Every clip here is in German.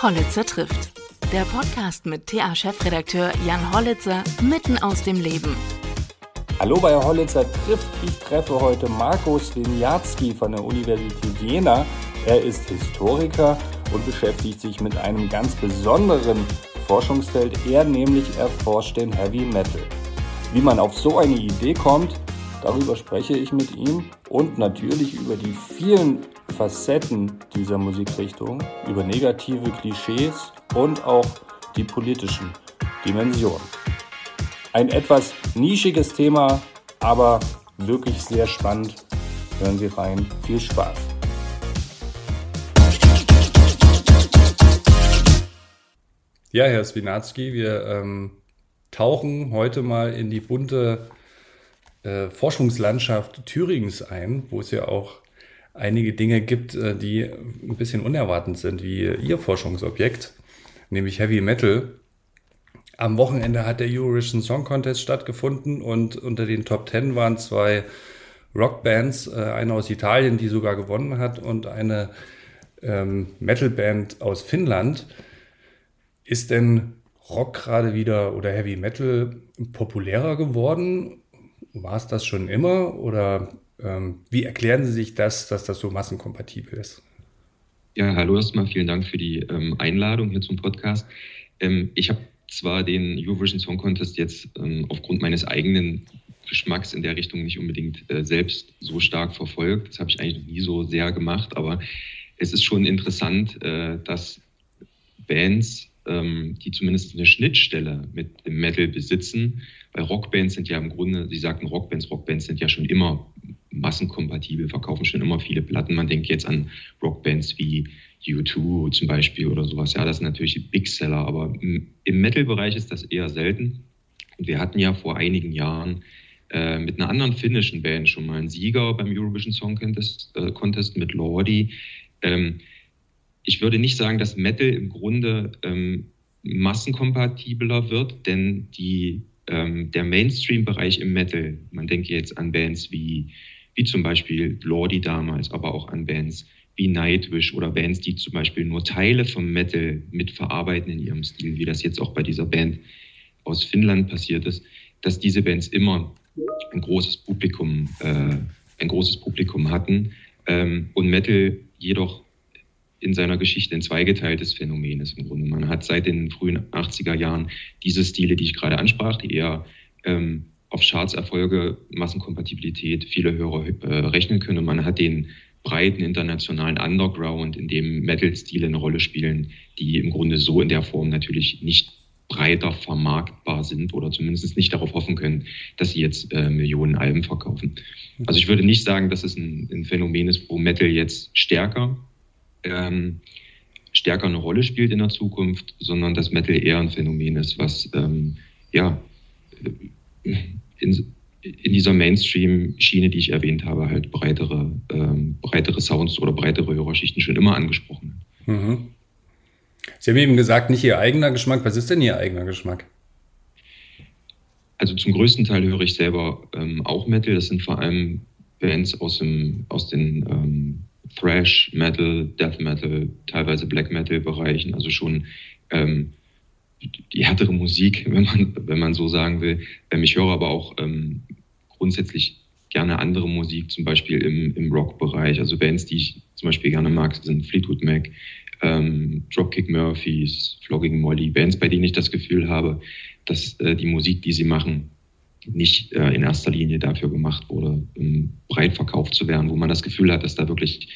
Hollitzer trifft. Der Podcast mit TA-Chefredakteur Jan Hollitzer mitten aus dem Leben. Hallo bei Hollitzer trifft. Ich treffe heute Markus Winiarski von der Universität Jena. Er ist Historiker und beschäftigt sich mit einem ganz besonderen Forschungsfeld. Er nämlich erforscht den Heavy Metal. Wie man auf so eine Idee kommt, darüber spreche ich mit ihm und natürlich über die vielen Facetten dieser Musikrichtung, über negative Klischees und auch die politischen Dimensionen. Ein etwas nischiges Thema, aber wirklich sehr spannend. Hören Sie rein. Viel Spaß. Ja, Herr Swinarski, wir ähm, tauchen heute mal in die bunte äh, Forschungslandschaft Thüringens ein, wo es ja auch einige Dinge gibt, äh, die ein bisschen unerwartend sind, wie Ihr Forschungsobjekt, nämlich Heavy Metal. Am Wochenende hat der Eurovision Song Contest stattgefunden und unter den Top Ten waren zwei Rockbands, äh, eine aus Italien, die sogar gewonnen hat, und eine ähm, Metalband aus Finnland. Ist denn Rock gerade wieder oder Heavy Metal populärer geworden? War es das schon immer oder ähm, wie erklären Sie sich das, dass das so massenkompatibel ist? Ja, hallo erstmal, vielen Dank für die ähm, Einladung hier zum Podcast. Ähm, ich habe zwar den Eurovision Song Contest jetzt ähm, aufgrund meines eigenen Geschmacks in der Richtung nicht unbedingt äh, selbst so stark verfolgt. Das habe ich eigentlich nie so sehr gemacht, aber es ist schon interessant, äh, dass Bands ähm, die zumindest eine Schnittstelle mit dem Metal besitzen. Weil Rockbands sind ja im Grunde, Sie sagten Rockbands, Rockbands sind ja schon immer massenkompatibel, verkaufen schon immer viele Platten. Man denkt jetzt an Rockbands wie U2 zum Beispiel oder sowas. Ja, das sind natürlich Big Seller, aber im Metal-Bereich ist das eher selten. Und wir hatten ja vor einigen Jahren äh, mit einer anderen finnischen Band schon mal einen Sieger beim Eurovision Song Contest, äh, Contest mit Lordi. Ähm, ich würde nicht sagen, dass Metal im Grunde ähm, massenkompatibler wird, denn die, ähm, der Mainstream-Bereich im Metal, man denke jetzt an Bands wie, wie zum Beispiel Lordi damals, aber auch an Bands wie Nightwish oder Bands, die zum Beispiel nur Teile vom Metal mitverarbeiten in ihrem Stil, wie das jetzt auch bei dieser Band aus Finnland passiert ist, dass diese Bands immer ein großes Publikum, äh, ein großes Publikum hatten. Ähm, und Metal jedoch in seiner Geschichte ein zweigeteiltes Phänomen ist im Grunde. Man hat seit den frühen 80er Jahren diese Stile, die ich gerade ansprach, die eher ähm, auf Chartserfolge, Massenkompatibilität viele Hörer äh, rechnen können. Und man hat den breiten internationalen Underground, in dem Metal-Stile eine Rolle spielen, die im Grunde so in der Form natürlich nicht breiter vermarktbar sind oder zumindest nicht darauf hoffen können, dass sie jetzt äh, Millionen Alben verkaufen. Also ich würde nicht sagen, dass es ein, ein Phänomen ist, wo Metal jetzt stärker ähm, stärker eine Rolle spielt in der Zukunft, sondern dass Metal eher ein Phänomen ist, was ähm, ja äh, in, in dieser Mainstream-Schiene, die ich erwähnt habe, halt breitere, ähm, breitere Sounds oder breitere Hörerschichten schon immer angesprochen hat. Mhm. Sie haben eben gesagt, nicht Ihr eigener Geschmack. Was ist denn Ihr eigener Geschmack? Also zum größten Teil höre ich selber ähm, auch Metal. Das sind vor allem Bands aus, dem, aus den ähm, Thrash, Metal, Death Metal, teilweise Black Metal Bereichen, also schon ähm, die härtere Musik, wenn man, wenn man so sagen will. Ähm, ich höre aber auch ähm, grundsätzlich gerne andere Musik, zum Beispiel im, im Rock-Bereich. Also Bands, die ich zum Beispiel gerne mag, sind Fleetwood Mac, ähm, Dropkick Murphys, Flogging Molly, Bands, bei denen ich das Gefühl habe, dass äh, die Musik, die sie machen, nicht äh, in erster Linie dafür gemacht wurde, um breit verkauft zu werden, wo man das Gefühl hat, dass da wirklich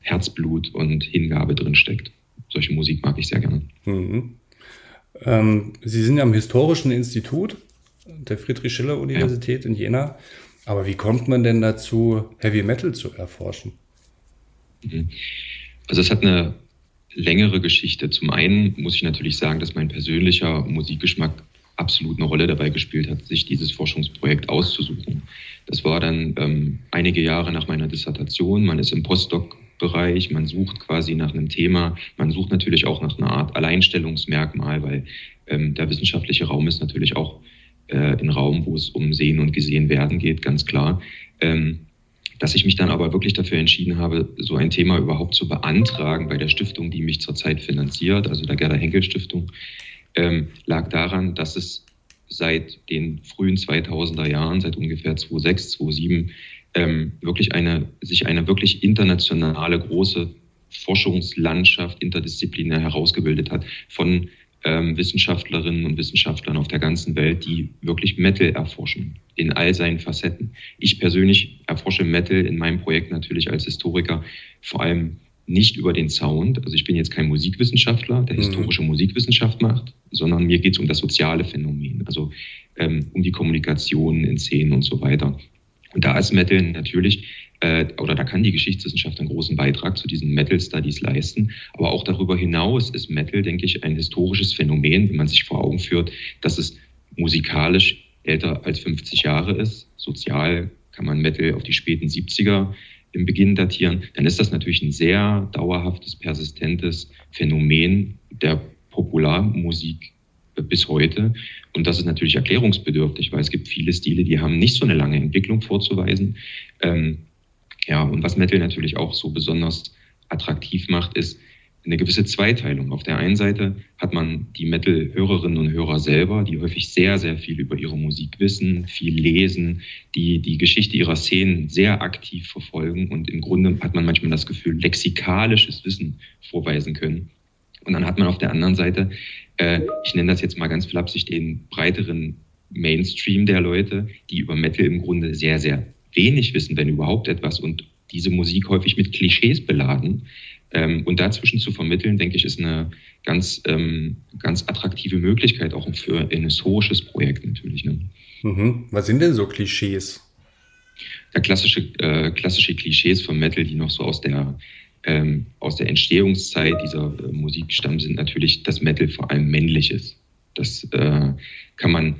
Herzblut und Hingabe drin steckt. Solche Musik mag ich sehr gerne. Mhm. Ähm, Sie sind ja am Historischen Institut der Friedrich-Schiller-Universität ja. in Jena. Aber wie kommt man denn dazu, Heavy Metal zu erforschen? Mhm. Also es hat eine längere Geschichte. Zum einen muss ich natürlich sagen, dass mein persönlicher Musikgeschmack absolut eine Rolle dabei gespielt hat, sich dieses Forschungsprojekt auszusuchen. Das war dann ähm, einige Jahre nach meiner Dissertation. Man ist im Postdoc-Bereich, man sucht quasi nach einem Thema, man sucht natürlich auch nach einer Art Alleinstellungsmerkmal, weil ähm, der wissenschaftliche Raum ist natürlich auch äh, ein Raum, wo es um Sehen und Gesehen werden geht, ganz klar. Ähm, dass ich mich dann aber wirklich dafür entschieden habe, so ein Thema überhaupt zu beantragen bei der Stiftung, die mich zurzeit finanziert, also der Gerda Henkel Stiftung, ähm, lag daran, dass es seit den frühen 2000er Jahren, seit ungefähr 2006, 2007, ähm, wirklich eine, sich eine wirklich internationale große Forschungslandschaft interdisziplinär herausgebildet hat von ähm, Wissenschaftlerinnen und Wissenschaftlern auf der ganzen Welt, die wirklich Metal erforschen in all seinen Facetten. Ich persönlich erforsche Metal in meinem Projekt natürlich als Historiker vor allem nicht über den Sound. Also ich bin jetzt kein Musikwissenschaftler, der mhm. historische Musikwissenschaft macht, sondern mir geht es um das soziale Phänomen, also ähm, um die Kommunikation in Szenen und so weiter. Und da ist Metal natürlich, äh, oder da kann die Geschichtswissenschaft einen großen Beitrag zu diesen Metal-Studies leisten. Aber auch darüber hinaus ist Metal, denke ich, ein historisches Phänomen, wenn man sich vor Augen führt, dass es musikalisch älter als 50 Jahre ist. Sozial kann man Metal auf die späten 70er im Beginn datieren. Dann ist das natürlich ein sehr dauerhaftes, persistentes Phänomen der Popularmusik bis heute. Und das ist natürlich erklärungsbedürftig, weil es gibt viele Stile, die haben nicht so eine lange Entwicklung vorzuweisen. Ähm, ja, und was Metal natürlich auch so besonders attraktiv macht, ist eine gewisse Zweiteilung. Auf der einen Seite hat man die Metal-Hörerinnen und Hörer selber, die häufig sehr, sehr viel über ihre Musik wissen, viel lesen, die die Geschichte ihrer Szenen sehr aktiv verfolgen und im Grunde hat man manchmal das Gefühl, lexikalisches Wissen vorweisen können. Und dann hat man auf der anderen Seite äh, ich nenne das jetzt mal ganz flapsig, den breiteren Mainstream der Leute, die über Metal im Grunde sehr, sehr wenig wissen, wenn überhaupt etwas und diese Musik häufig mit Klischees beladen. Ähm, und dazwischen zu vermitteln, denke ich, ist eine ganz, ähm, ganz attraktive Möglichkeit, auch für ein historisches Projekt natürlich. Ne? Mhm. Was sind denn so Klischees? Ja, klassische, äh, klassische Klischees von Metal, die noch so aus der ähm, aus der Entstehungszeit dieser äh, Musik stammen, sind natürlich das Metal vor allem männliches. Das äh, kann man,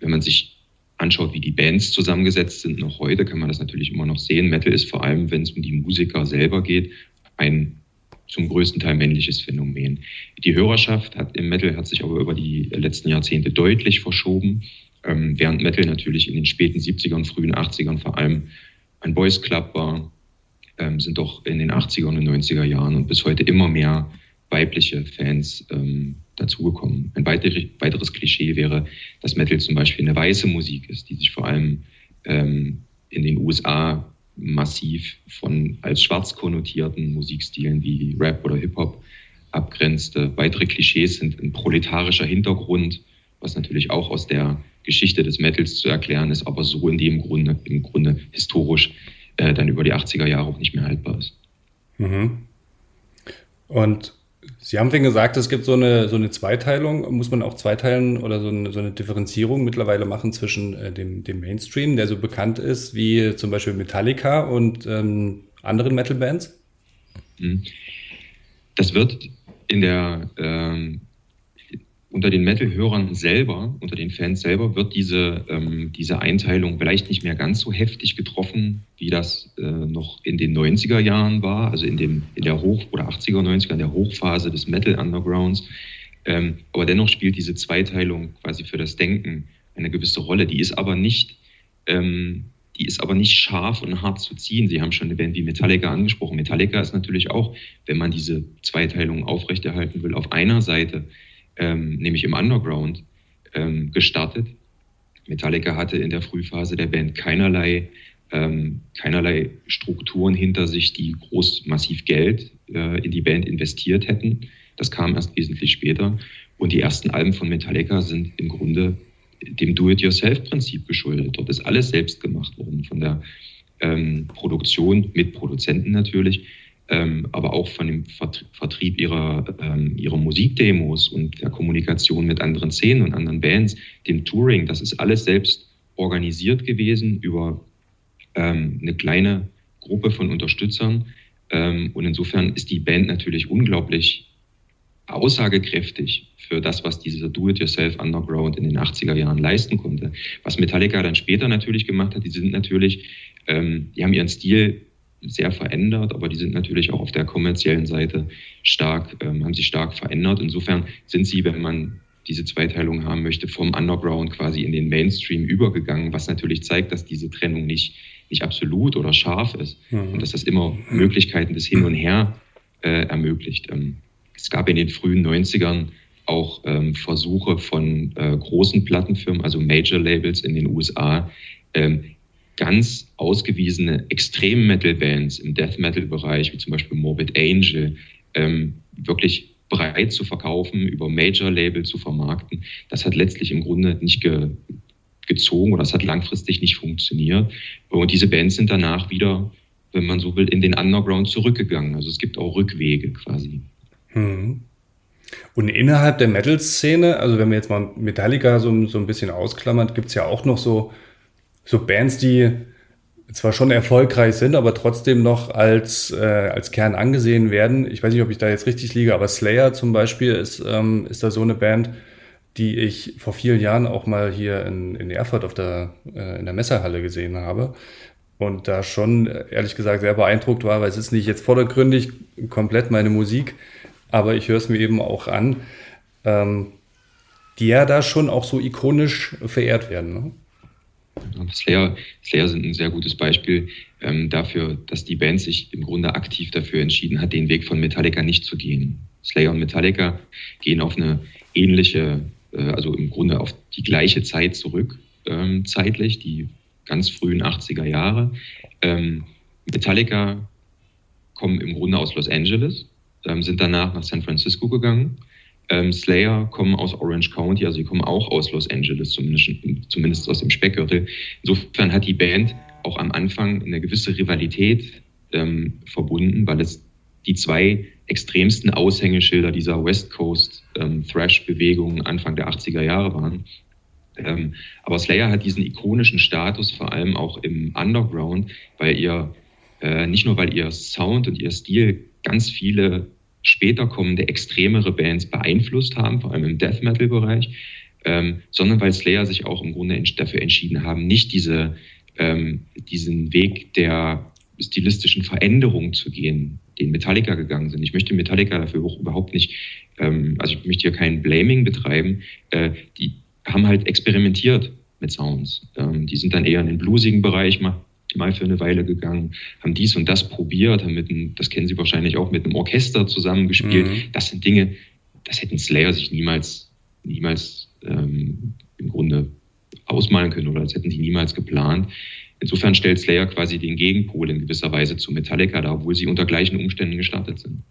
wenn man sich anschaut, wie die Bands zusammengesetzt sind, noch heute kann man das natürlich immer noch sehen. Metal ist vor allem, wenn es um die Musiker selber geht, ein zum größten Teil männliches Phänomen. Die Hörerschaft hat im Metal hat sich aber über die letzten Jahrzehnte deutlich verschoben, ähm, während Metal natürlich in den späten 70ern, frühen 80ern vor allem ein Boys Club war, ähm, sind doch in den 80er und 90er Jahren und bis heute immer mehr weibliche Fans ähm, dazugekommen. Ein weiter, weiteres Klischee wäre, dass Metal zum Beispiel eine weiße Musik ist, die sich vor allem ähm, in den USA massiv von als schwarz konnotierten Musikstilen wie Rap oder Hip-Hop abgrenzte. Weitere Klischees sind ein proletarischer Hintergrund, was natürlich auch aus der Geschichte des Metals zu erklären ist, aber so in dem Grunde, im Grunde historisch äh, dann über die 80er Jahre auch nicht mehr haltbar ist. Mhm. Und Sie haben gesagt, es gibt so eine, so eine Zweiteilung. Muss man auch zweiteilen oder so eine, so eine Differenzierung mittlerweile machen zwischen äh, dem, dem Mainstream, der so bekannt ist wie zum Beispiel Metallica und ähm, anderen Metal-Bands? Mhm. Das wird in der ähm, unter den Metal-Hörern selber, unter den Fans selber, wird diese, ähm, diese Einteilung vielleicht nicht mehr ganz so heftig getroffen, wie das äh, noch in den 90er Jahren war, also in, dem, in der Hoch- oder 80er, 90er, in der Hochphase des Metal-Undergrounds. Ähm, aber dennoch spielt diese Zweiteilung quasi für das Denken eine gewisse Rolle. Die ist aber nicht, ähm, die ist aber nicht scharf und hart zu ziehen. Sie haben schon eine Band wie Metallica angesprochen. Metallica ist natürlich auch, wenn man diese Zweiteilung aufrechterhalten will, auf einer Seite ähm, nämlich im Underground, ähm, gestartet. Metallica hatte in der Frühphase der Band keinerlei, ähm, keinerlei Strukturen hinter sich, die groß massiv Geld äh, in die Band investiert hätten. Das kam erst wesentlich später. Und die ersten Alben von Metallica sind im Grunde dem Do-it-yourself-Prinzip geschuldet. Dort ist alles selbst gemacht worden, von der ähm, Produktion mit Produzenten natürlich, ähm, aber auch von dem Vertrieb ihrer, ähm, ihrer Musikdemos und der Kommunikation mit anderen Szenen und anderen Bands, dem Touring, das ist alles selbst organisiert gewesen über ähm, eine kleine Gruppe von Unterstützern. Ähm, und insofern ist die Band natürlich unglaublich aussagekräftig für das, was dieser Do-it-yourself-Underground in den 80er Jahren leisten konnte. Was Metallica dann später natürlich gemacht hat, die sind natürlich, ähm, die haben ihren Stil sehr verändert, aber die sind natürlich auch auf der kommerziellen Seite stark, ähm, haben sich stark verändert. Insofern sind sie, wenn man diese Zweiteilung haben möchte, vom Underground quasi in den Mainstream übergegangen, was natürlich zeigt, dass diese Trennung nicht, nicht absolut oder scharf ist mhm. und dass das immer Möglichkeiten des Hin und Her äh, ermöglicht. Ähm, es gab in den frühen 90ern auch ähm, Versuche von äh, großen Plattenfirmen, also Major Labels in den USA, ähm, ganz ausgewiesene Extrem-Metal-Bands im Death-Metal-Bereich, wie zum Beispiel Morbid Angel, ähm, wirklich breit zu verkaufen, über Major-Label zu vermarkten. Das hat letztlich im Grunde nicht ge gezogen oder es hat langfristig nicht funktioniert. Und diese Bands sind danach wieder, wenn man so will, in den Underground zurückgegangen. Also es gibt auch Rückwege quasi. Hm. Und innerhalb der Metal-Szene, also wenn wir jetzt mal Metallica so, so ein bisschen ausklammern, gibt es ja auch noch so, so Bands, die zwar schon erfolgreich sind, aber trotzdem noch als, äh, als Kern angesehen werden. Ich weiß nicht, ob ich da jetzt richtig liege, aber Slayer zum Beispiel ist, ähm, ist da so eine Band, die ich vor vielen Jahren auch mal hier in, in Erfurt auf der, äh, in der Messerhalle gesehen habe. Und da schon, ehrlich gesagt, sehr beeindruckt war, weil es ist nicht jetzt vordergründig komplett meine Musik, aber ich höre es mir eben auch an, ähm, die ja da schon auch so ikonisch verehrt werden. Ne? Slayer, Slayer sind ein sehr gutes Beispiel ähm, dafür, dass die Band sich im Grunde aktiv dafür entschieden hat, den Weg von Metallica nicht zu gehen. Slayer und Metallica gehen auf eine ähnliche, äh, also im Grunde auf die gleiche Zeit zurück, ähm, zeitlich, die ganz frühen 80er Jahre. Ähm, Metallica kommen im Grunde aus Los Angeles, ähm, sind danach nach San Francisco gegangen. Ähm, Slayer kommen aus Orange County, also sie kommen auch aus Los Angeles, zumindest, zumindest aus dem Speckgürtel. Insofern hat die Band auch am Anfang eine gewisse Rivalität ähm, verbunden, weil es die zwei extremsten Aushängeschilder dieser West Coast ähm, Thrash-Bewegung Anfang der 80er Jahre waren. Ähm, aber Slayer hat diesen ikonischen Status vor allem auch im Underground, weil ihr äh, nicht nur weil ihr Sound und ihr Stil ganz viele später kommende extremere Bands beeinflusst haben, vor allem im Death Metal-Bereich, ähm, sondern weil Slayer sich auch im Grunde dafür entschieden haben, nicht diese, ähm, diesen Weg der stilistischen Veränderung zu gehen, den Metallica gegangen sind. Ich möchte Metallica dafür auch überhaupt nicht, ähm, also ich möchte hier kein Blaming betreiben. Äh, die haben halt experimentiert mit Sounds. Ähm, die sind dann eher in den bluesigen Bereich mal für eine Weile gegangen, haben dies und das probiert, haben mit einem, das kennen Sie wahrscheinlich auch, mit einem Orchester zusammengespielt. Mhm. Das sind Dinge, das hätten Slayer sich niemals, niemals ähm, im Grunde ausmalen können oder das hätten sie niemals geplant. Insofern stellt Slayer quasi den Gegenpol in gewisser Weise zu Metallica dar, obwohl sie unter gleichen Umständen gestartet sind.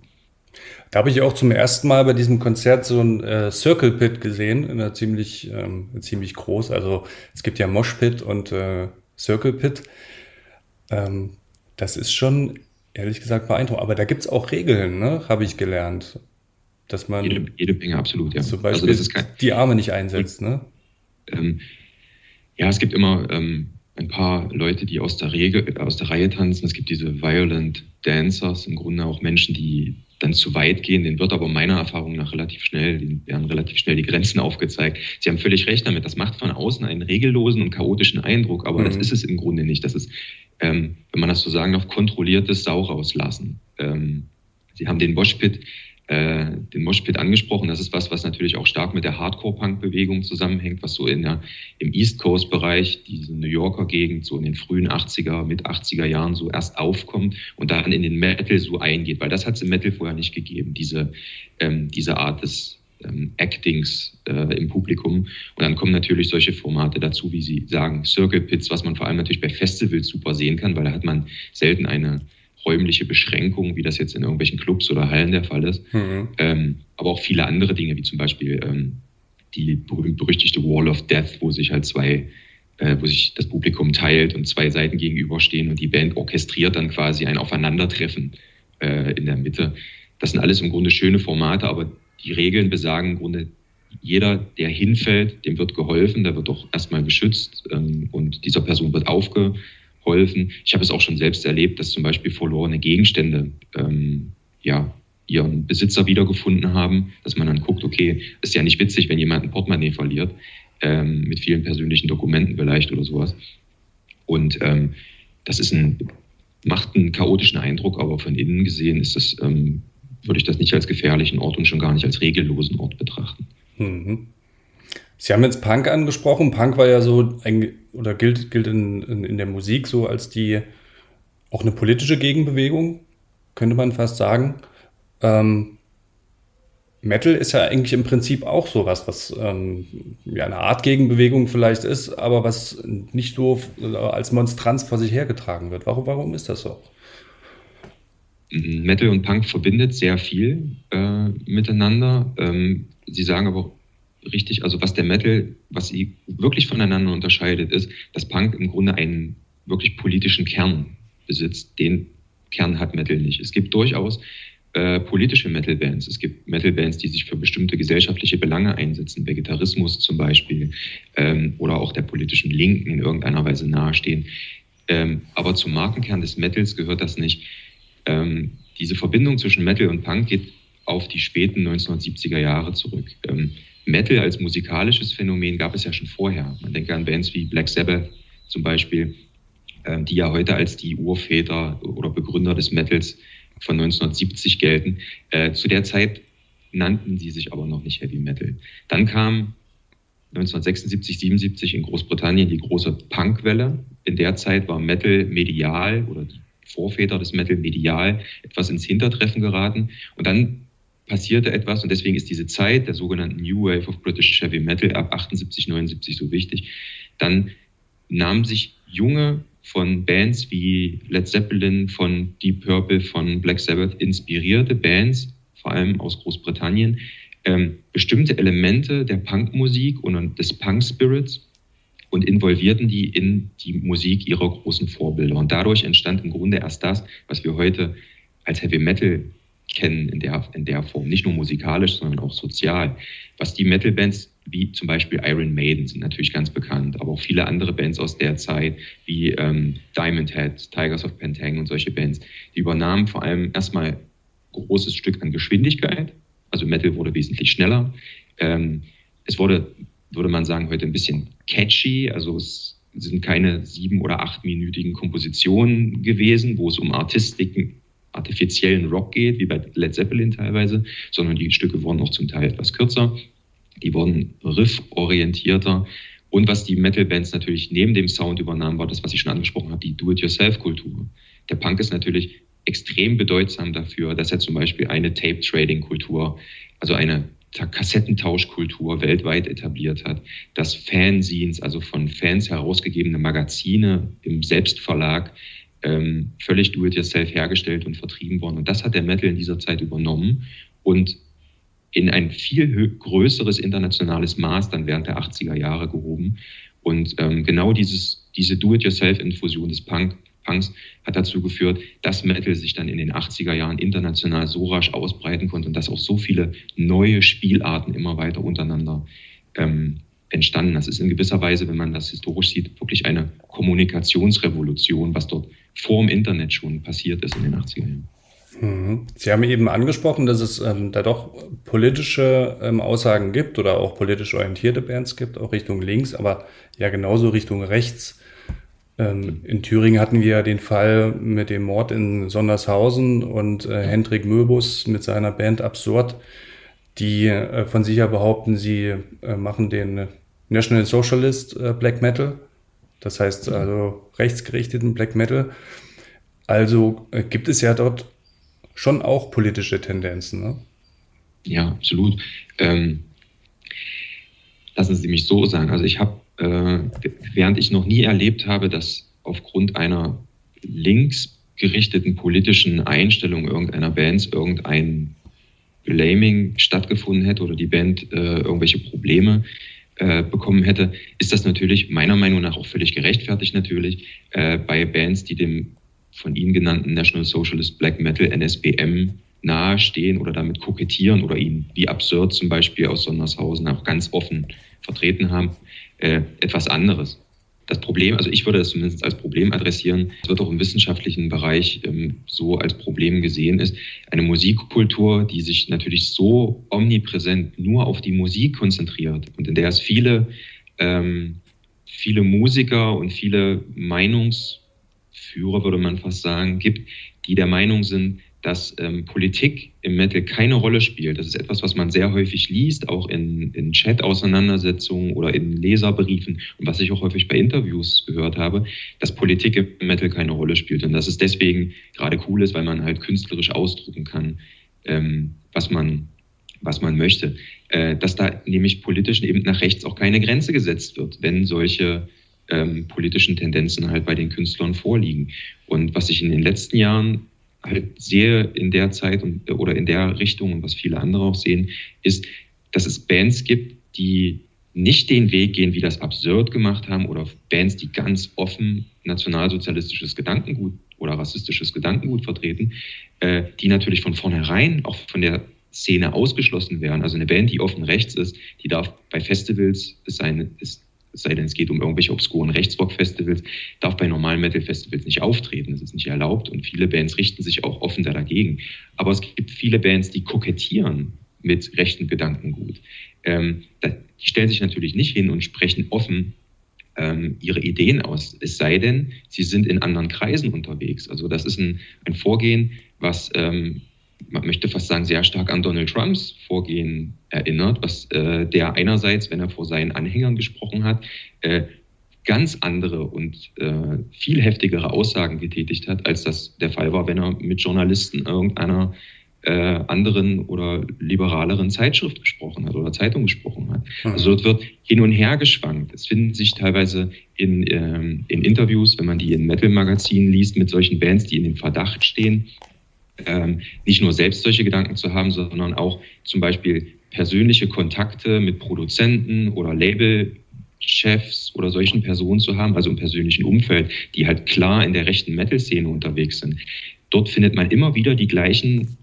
Da habe ich auch zum ersten Mal bei diesem Konzert so ein äh, Circle Pit gesehen, in einer ziemlich, ähm, ziemlich groß. Also es gibt ja Mosh Pit und äh, Circle Pit. Ähm, das ist schon, ehrlich gesagt, beeindruckend. Aber da gibt es auch Regeln, ne? habe ich gelernt. Dass man jede, jede Menge, absolut, ja. Zum Beispiel also kein, die Arme nicht einsetzt, ne? Ähm, ja, es gibt immer ähm, ein paar Leute, die aus der, Regel, aus der Reihe tanzen. Es gibt diese Violent Dancers, im Grunde auch Menschen, die dann zu weit gehen. Den wird aber meiner Erfahrung nach relativ schnell, denen werden relativ schnell die Grenzen aufgezeigt. Sie haben völlig recht damit. Das macht von außen einen regellosen und chaotischen Eindruck, aber mhm. das ist es im Grunde nicht. Das ist ähm, wenn man das so sagen darf, kontrolliertes Sau rauslassen. Ähm, Sie haben den Moshpit, äh, den Moshpit angesprochen. Das ist was, was natürlich auch stark mit der Hardcore-Punk-Bewegung zusammenhängt, was so in der, im East Coast-Bereich, diese New Yorker Gegend, so in den frühen 80er, mit 80er Jahren so erst aufkommt und dann in den Metal so eingeht, weil das hat es im Metal vorher nicht gegeben, diese, ähm, diese Art des, ähm, Actings äh, im Publikum. Und dann kommen natürlich solche Formate dazu, wie Sie sagen, Circle Pits, was man vor allem natürlich bei Festivals super sehen kann, weil da hat man selten eine räumliche Beschränkung, wie das jetzt in irgendwelchen Clubs oder Hallen der Fall ist. Mhm. Ähm, aber auch viele andere Dinge, wie zum Beispiel ähm, die berüchtigte Wall of Death, wo sich halt zwei äh, wo sich das Publikum teilt und zwei Seiten gegenüberstehen und die Band orchestriert dann quasi ein Aufeinandertreffen äh, in der Mitte. Das sind alles im Grunde schöne Formate, aber die Regeln besagen im Grunde, jeder, der hinfällt, dem wird geholfen, der wird doch erstmal geschützt ähm, und dieser Person wird aufgeholfen. Ich habe es auch schon selbst erlebt, dass zum Beispiel verlorene Gegenstände ähm, ja, ihren Besitzer wiedergefunden haben, dass man dann guckt, okay, ist ja nicht witzig, wenn jemand ein Portemonnaie verliert, ähm, mit vielen persönlichen Dokumenten vielleicht oder sowas. Und ähm, das ist ein, macht einen chaotischen Eindruck, aber von innen gesehen ist das ähm, würde ich das nicht als gefährlichen Ort und schon gar nicht als regellosen Ort betrachten. Mhm. Sie haben jetzt Punk angesprochen. Punk war ja so ein, oder gilt, gilt in, in, in der Musik so als die auch eine politische Gegenbewegung, könnte man fast sagen. Ähm, Metal ist ja eigentlich im Prinzip auch sowas, was ähm, ja eine Art Gegenbewegung vielleicht ist, aber was nicht so als Monstranz vor sich hergetragen wird. Warum, warum ist das so? Metal und Punk verbindet sehr viel äh, miteinander. Ähm, sie sagen aber richtig, also was der Metal, was sie wirklich voneinander unterscheidet, ist, dass Punk im Grunde einen wirklich politischen Kern besitzt. Den Kern hat Metal nicht. Es gibt durchaus äh, politische Metal-Bands. Es gibt Metal-Bands, die sich für bestimmte gesellschaftliche Belange einsetzen, Vegetarismus zum Beispiel, ähm, oder auch der politischen Linken in irgendeiner Weise nahestehen. Ähm, aber zum Markenkern des Metals gehört das nicht. Ähm, diese Verbindung zwischen Metal und Punk geht auf die späten 1970er Jahre zurück. Ähm, Metal als musikalisches Phänomen gab es ja schon vorher. Man denke an Bands wie Black Sabbath zum Beispiel, ähm, die ja heute als die Urväter oder Begründer des Metals von 1970 gelten. Äh, zu der Zeit nannten sie sich aber noch nicht Heavy Metal. Dann kam 1976, 77 in Großbritannien die große Punkwelle. In der Zeit war Metal medial oder die Vorväter des Metal medial etwas ins Hintertreffen geraten. Und dann passierte etwas und deswegen ist diese Zeit der sogenannten New Wave of British Heavy Metal ab 78, 79 so wichtig. Dann nahmen sich junge von Bands wie Led Zeppelin, von Deep Purple, von Black Sabbath inspirierte Bands, vor allem aus Großbritannien, ähm, bestimmte Elemente der Punkmusik und des Punk-Spirits und involvierten die in die Musik ihrer großen Vorbilder. Und dadurch entstand im Grunde erst das, was wir heute als Heavy Metal kennen in der, in der Form. Nicht nur musikalisch, sondern auch sozial. Was die Metal-Bands wie zum Beispiel Iron Maiden sind natürlich ganz bekannt, aber auch viele andere Bands aus der Zeit, wie ähm, Diamond Head, Tigers of Pentang und solche Bands, die übernahmen vor allem erstmal ein großes Stück an Geschwindigkeit. Also Metal wurde wesentlich schneller. Ähm, es wurde, würde man sagen, heute ein bisschen catchy. Also es sind keine sieben- oder achtminütigen Kompositionen gewesen, wo es um Artistiken, artifiziellen Rock geht, wie bei Led Zeppelin teilweise, sondern die Stücke wurden auch zum Teil etwas kürzer. Die wurden rifforientierter. Und was die Metal-Bands natürlich neben dem Sound übernahmen, war das, was ich schon angesprochen habe, die Do-it-yourself-Kultur. Der Punk ist natürlich extrem bedeutsam dafür, dass er zum Beispiel eine Tape-Trading-Kultur, also eine Kassettentauschkultur weltweit etabliert hat, dass Fanzines, also von Fans herausgegebene Magazine im Selbstverlag, ähm, völlig do-it-yourself hergestellt und vertrieben worden. Und das hat der Metal in dieser Zeit übernommen und in ein viel größeres internationales Maß dann während der 80er Jahre gehoben. Und ähm, genau dieses, diese Do-it-yourself-Infusion des Punk, Punks hat dazu geführt, dass Metal sich dann in den 80er Jahren international so rasch ausbreiten konnte und dass auch so viele neue Spielarten immer weiter untereinander ähm, entstanden. Das ist in gewisser Weise, wenn man das historisch sieht, wirklich eine Kommunikationsrevolution, was dort vor dem Internet schon passiert ist in den 80er Jahren. Mhm. Sie haben eben angesprochen, dass es ähm, da doch politische ähm, Aussagen gibt oder auch politisch orientierte Bands gibt, auch Richtung links, aber ja genauso Richtung rechts. Ähm, in Thüringen hatten wir den Fall mit dem Mord in Sondershausen und äh, Hendrik Möbus mit seiner Band Absurd, die äh, von sich ja behaupten, sie äh, machen den National Socialist äh, Black Metal. Das heißt also rechtsgerichteten Black Metal. Also äh, gibt es ja dort schon auch politische Tendenzen. Ne? Ja, absolut. Ähm, lassen Sie mich so sagen. Also ich habe, äh, während ich noch nie erlebt habe, dass aufgrund einer linksgerichteten politischen Einstellung irgendeiner Bands irgendein Blaming stattgefunden hätte oder die Band äh, irgendwelche Probleme äh, bekommen hätte, ist das natürlich meiner Meinung nach auch völlig gerechtfertigt natürlich äh, bei Bands, die dem von Ihnen genannten National Socialist Black Metal, NSBM, nahestehen oder damit kokettieren oder ihn wie absurd zum Beispiel aus Sondershausen auch ganz offen vertreten haben, äh, etwas anderes. Das Problem, also ich würde das zumindest als Problem adressieren, es wird auch im wissenschaftlichen Bereich ähm, so als Problem gesehen ist, eine Musikkultur, die sich natürlich so omnipräsent nur auf die Musik konzentriert und in der es viele, ähm, viele Musiker und viele Meinungs- Führer, würde man fast sagen, gibt, die der Meinung sind, dass ähm, Politik im Metal keine Rolle spielt. Das ist etwas, was man sehr häufig liest, auch in, in Chat-Auseinandersetzungen oder in Leserbriefen und was ich auch häufig bei Interviews gehört habe, dass Politik im Metal keine Rolle spielt und dass es deswegen gerade cool ist, weil man halt künstlerisch ausdrücken kann, ähm, was man was man möchte, äh, dass da nämlich politisch eben nach rechts auch keine Grenze gesetzt wird, wenn solche ähm, politischen Tendenzen halt bei den Künstlern vorliegen. Und was ich in den letzten Jahren halt sehe in der Zeit und, oder in der Richtung und was viele andere auch sehen, ist, dass es Bands gibt, die nicht den Weg gehen, wie das absurd gemacht haben, oder Bands, die ganz offen nationalsozialistisches Gedankengut oder rassistisches Gedankengut vertreten, äh, die natürlich von vornherein auch von der Szene ausgeschlossen werden. Also eine Band, die offen rechts ist, die darf bei Festivals, es sei, es es sei denn, es geht um irgendwelche obskuren Rechtsrock-Festivals, darf bei normalen Metal-Festivals nicht auftreten. Das ist nicht erlaubt und viele Bands richten sich auch offen da dagegen. Aber es gibt viele Bands, die kokettieren mit rechten Gedankengut. Ähm, die stellen sich natürlich nicht hin und sprechen offen ähm, ihre Ideen aus. Es sei denn, sie sind in anderen Kreisen unterwegs. Also das ist ein, ein Vorgehen, was ähm, man möchte fast sagen, sehr stark an Donald Trumps Vorgehen erinnert, was äh, der einerseits, wenn er vor seinen Anhängern gesprochen hat, äh, ganz andere und äh, viel heftigere Aussagen getätigt hat, als das der Fall war, wenn er mit Journalisten irgendeiner äh, anderen oder liberaleren Zeitschrift gesprochen hat oder Zeitung gesprochen hat. Mhm. Also dort wird hin und her geschwankt. Es finden sich teilweise in, ähm, in Interviews, wenn man die in Metal-Magazinen liest, mit solchen Bands, die in dem Verdacht stehen, ähm, nicht nur selbst solche Gedanken zu haben, sondern auch zum Beispiel persönliche Kontakte mit Produzenten oder Labelchefs oder solchen Personen zu haben, also im persönlichen Umfeld, die halt klar in der rechten Metal-Szene unterwegs sind. Dort findet man immer wieder die gleichen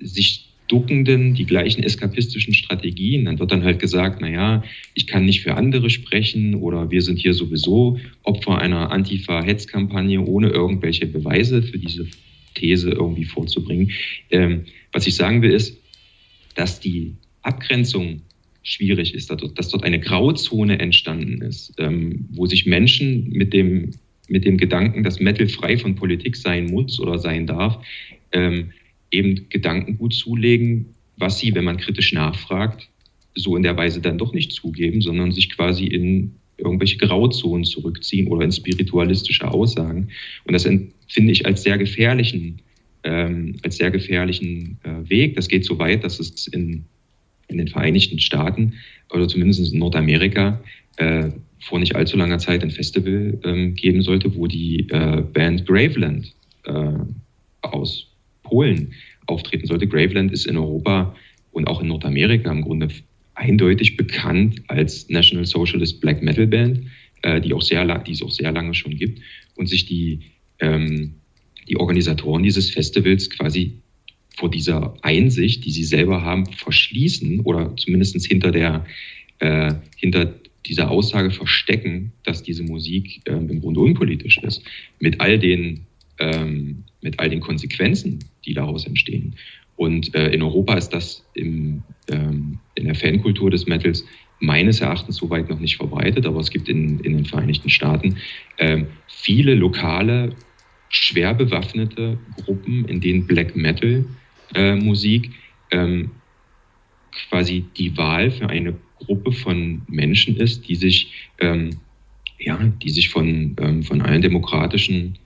sich duckenden, die gleichen eskapistischen Strategien. Dann wird dann halt gesagt, naja, ich kann nicht für andere sprechen oder wir sind hier sowieso Opfer einer Antifa-Hetzkampagne ohne irgendwelche Beweise für diese These irgendwie vorzubringen. Ähm, was ich sagen will, ist, dass die Abgrenzung schwierig ist, dass dort, eine Grauzone entstanden ist, ähm, wo sich Menschen mit dem, mit dem Gedanken, dass Metal frei von Politik sein muss oder sein darf, ähm, eben Gedankengut zulegen, was sie, wenn man kritisch nachfragt, so in der Weise dann doch nicht zugeben, sondern sich quasi in irgendwelche Grauzonen zurückziehen oder in spiritualistische Aussagen. Und das empfinde ich als sehr gefährlichen, ähm, als sehr gefährlichen äh, Weg. Das geht so weit, dass es in, in den Vereinigten Staaten oder zumindest in Nordamerika äh, vor nicht allzu langer Zeit ein Festival ähm, geben sollte, wo die äh, Band Graveland äh, aus Polen auftreten sollte. Graveland ist in Europa und auch in Nordamerika im Grunde eindeutig bekannt als National Socialist Black Metal Band, äh, die, auch sehr, die es auch sehr lange schon gibt und sich die, ähm, die Organisatoren dieses Festivals quasi vor dieser Einsicht, die sie selber haben, verschließen oder zumindest hinter, der, äh, hinter dieser Aussage verstecken, dass diese Musik äh, im Grunde unpolitisch ist, mit all den, ähm, mit all den Konsequenzen, die daraus entstehen. Und äh, in Europa ist das im, ähm, in der Fankultur des Metals meines Erachtens soweit noch nicht verbreitet, aber es gibt in, in den Vereinigten Staaten ähm, viele lokale, schwer bewaffnete Gruppen, in denen Black Metal äh, Musik ähm, quasi die Wahl für eine Gruppe von Menschen ist, die sich, ähm, ja, die sich von, ähm, von allen demokratischen äh,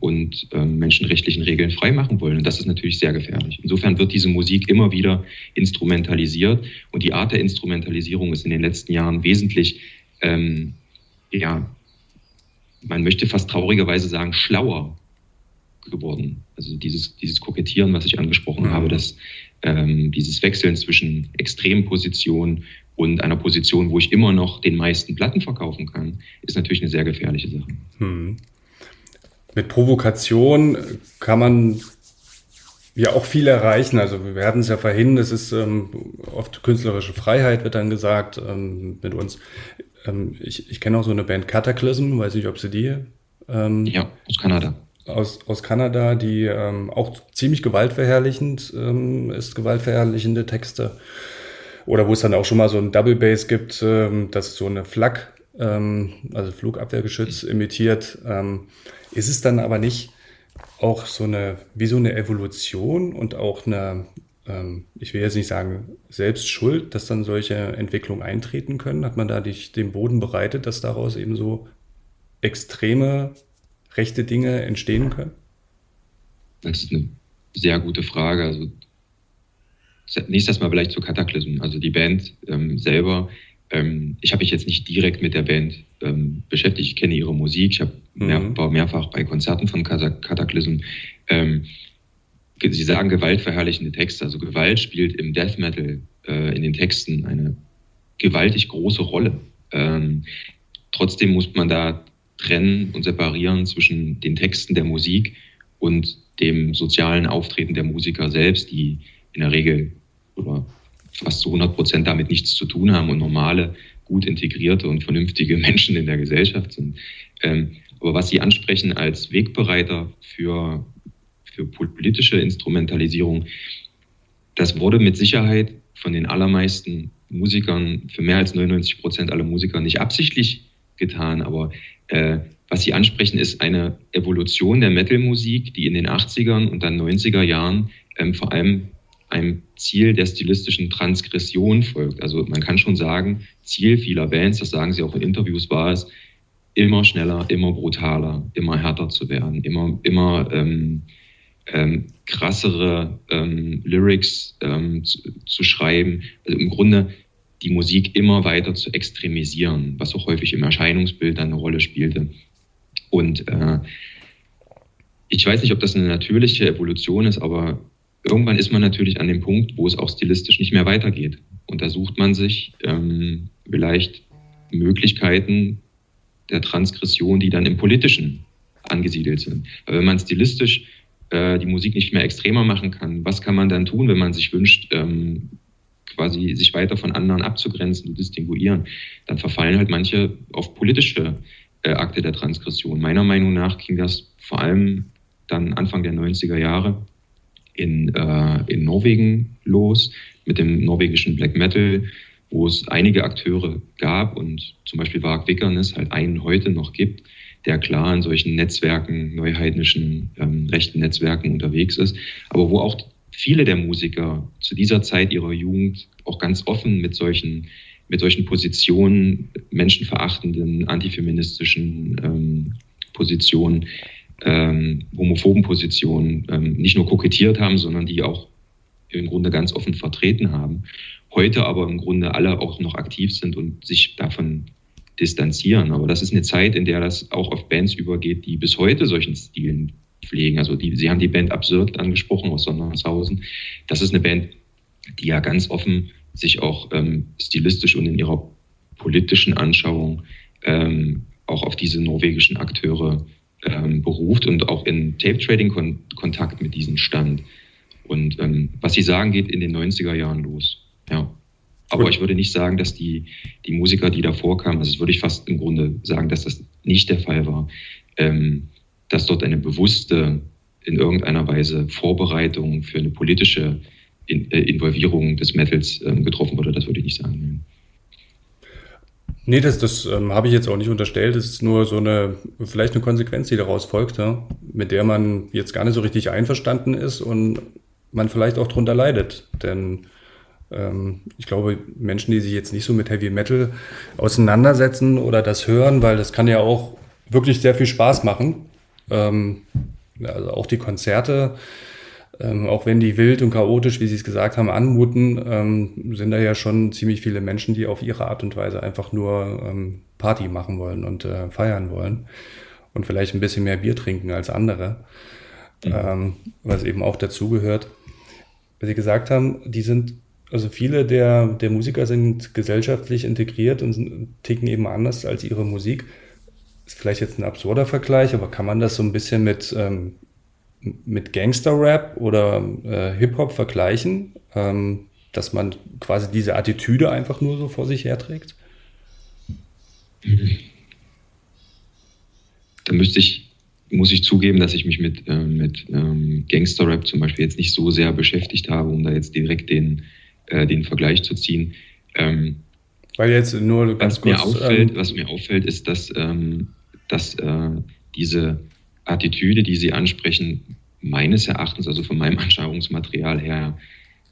und äh, menschenrechtlichen Regeln freimachen wollen. Und das ist natürlich sehr gefährlich. Insofern wird diese Musik immer wieder instrumentalisiert und die Art der Instrumentalisierung ist in den letzten Jahren wesentlich, ähm, ja, man möchte fast traurigerweise sagen, schlauer geworden. Also dieses, dieses Kokettieren, was ich angesprochen mhm. habe, dass ähm, dieses Wechseln zwischen Extremposition und einer Position, wo ich immer noch den meisten Platten verkaufen kann, ist natürlich eine sehr gefährliche Sache. Mhm mit Provokation kann man ja auch viel erreichen. Also wir hatten es ja vorhin, es ist ähm, oft künstlerische Freiheit, wird dann gesagt ähm, mit uns. Ähm, ich ich kenne auch so eine Band Cataclysm, weiß nicht, ob sie die. Ähm, ja, aus Kanada. Aus, aus Kanada, die ähm, auch ziemlich gewaltverherrlichend ähm, ist, gewaltverherrlichende Texte. Oder wo es dann auch schon mal so ein Double Bass gibt, ähm, das so eine Flak, ähm, also Flugabwehrgeschütz imitiert. Ähm, ist es dann aber nicht auch so eine, wie so eine Evolution und auch eine, ähm, ich will jetzt nicht sagen, selbst schuld, dass dann solche Entwicklungen eintreten können? Hat man da dich den Boden bereitet, dass daraus eben so extreme rechte Dinge entstehen können? Das ist eine sehr gute Frage. Also nächstes Mal vielleicht zu Cataclysm. Also die Band ähm, selber, ähm, ich habe mich jetzt nicht direkt mit der Band ähm, beschäftigt. Ich kenne ihre Musik. Ich mehr, mhm. war mehrfach bei Konzerten von Cataclysm. Ähm, Sie sagen gewaltverherrlichende Texte. Also Gewalt spielt im Death Metal äh, in den Texten eine gewaltig große Rolle. Ähm, trotzdem muss man da trennen und separieren zwischen den Texten der Musik und dem sozialen Auftreten der Musiker selbst, die in der Regel oder fast zu 100 Prozent damit nichts zu tun haben und normale, gut integrierte und vernünftige Menschen in der Gesellschaft sind. Ähm, aber was Sie ansprechen als Wegbereiter für, für politische Instrumentalisierung, das wurde mit Sicherheit von den allermeisten Musikern, für mehr als 99 Prozent aller Musiker nicht absichtlich getan, aber äh, was Sie ansprechen, ist eine Evolution der Metal-Musik, die in den 80ern und dann 90er Jahren ähm, vor allem einem Ziel der stilistischen Transgression folgt. Also man kann schon sagen, Ziel vieler Bands, das sagen sie auch in Interviews, war es, immer schneller, immer brutaler, immer härter zu werden, immer, immer ähm, ähm, krassere ähm, Lyrics ähm, zu, zu, schreiben. Also im Grunde die Musik immer weiter zu extremisieren, was auch häufig im Erscheinungsbild dann eine Rolle spielte. Und äh, ich weiß nicht, ob das eine natürliche Evolution ist, aber irgendwann ist man natürlich an dem Punkt, wo es auch stilistisch nicht mehr weitergeht. Und da sucht man sich ähm, vielleicht Möglichkeiten der Transgression, die dann im Politischen angesiedelt sind. Aber wenn man stilistisch äh, die Musik nicht mehr extremer machen kann, was kann man dann tun, wenn man sich wünscht, ähm, quasi sich weiter von anderen abzugrenzen, zu distinguieren? Dann verfallen halt manche auf politische äh, Akte der Transgression. Meiner Meinung nach ging das vor allem dann Anfang der 90er Jahre in, äh, in Norwegen los mit dem norwegischen Black Metal, wo es einige Akteure gab und zum Beispiel Varg Vikernes halt einen heute noch gibt, der klar in solchen Netzwerken, neuheidnischen ähm, rechten Netzwerken unterwegs ist, aber wo auch viele der Musiker zu dieser Zeit ihrer Jugend auch ganz offen mit solchen, mit solchen Positionen, menschenverachtenden, antifeministischen ähm, Positionen ähm, homophoben Positionen ähm, nicht nur kokettiert haben, sondern die auch im Grunde ganz offen vertreten haben. Heute aber im Grunde alle auch noch aktiv sind und sich davon distanzieren. Aber das ist eine Zeit, in der das auch auf Bands übergeht, die bis heute solchen Stilen pflegen. Also die, Sie haben die Band Absurd angesprochen aus Sondershausen. Das ist eine Band, die ja ganz offen sich auch ähm, stilistisch und in ihrer politischen Anschauung ähm, auch auf diese norwegischen Akteure ähm, beruft und auch in Tape-Trading kon Kontakt mit diesen stand. Und ähm, was Sie sagen, geht in den 90er Jahren los. Ja. Aber Gut. ich würde nicht sagen, dass die, die Musiker, die davor kamen, also das würde ich fast im Grunde sagen, dass das nicht der Fall war, ähm, dass dort eine bewusste, in irgendeiner Weise Vorbereitung für eine politische in, äh, Involvierung des Metals ähm, getroffen wurde, das würde ich nicht sagen. Nee, das, das ähm, habe ich jetzt auch nicht unterstellt. Das ist nur so eine, vielleicht eine Konsequenz, die daraus folgt, ja, mit der man jetzt gar nicht so richtig einverstanden ist und man vielleicht auch drunter leidet. Denn ähm, ich glaube, Menschen, die sich jetzt nicht so mit Heavy Metal auseinandersetzen oder das hören, weil das kann ja auch wirklich sehr viel Spaß machen. Ähm, also auch die Konzerte ähm, auch wenn die wild und chaotisch, wie Sie es gesagt haben, anmuten, ähm, sind da ja schon ziemlich viele Menschen, die auf ihre Art und Weise einfach nur ähm, Party machen wollen und äh, feiern wollen und vielleicht ein bisschen mehr Bier trinken als andere, mhm. ähm, was eben auch dazugehört. Was Sie gesagt haben, die sind, also viele der, der Musiker sind gesellschaftlich integriert und ticken eben anders als ihre Musik. Ist vielleicht jetzt ein absurder Vergleich, aber kann man das so ein bisschen mit ähm, mit Gangster-Rap oder äh, Hip-Hop vergleichen, ähm, dass man quasi diese Attitüde einfach nur so vor sich herträgt? Da müsste ich, muss ich zugeben, dass ich mich mit, äh, mit ähm, Gangster-Rap zum Beispiel jetzt nicht so sehr beschäftigt habe, um da jetzt direkt den, äh, den Vergleich zu ziehen. Ähm, Weil jetzt nur ganz was kurz. Mir auffällt, ähm, was mir auffällt, ist, dass, ähm, dass äh, diese Attitüde, die Sie ansprechen, meines Erachtens, also von meinem Anschauungsmaterial her,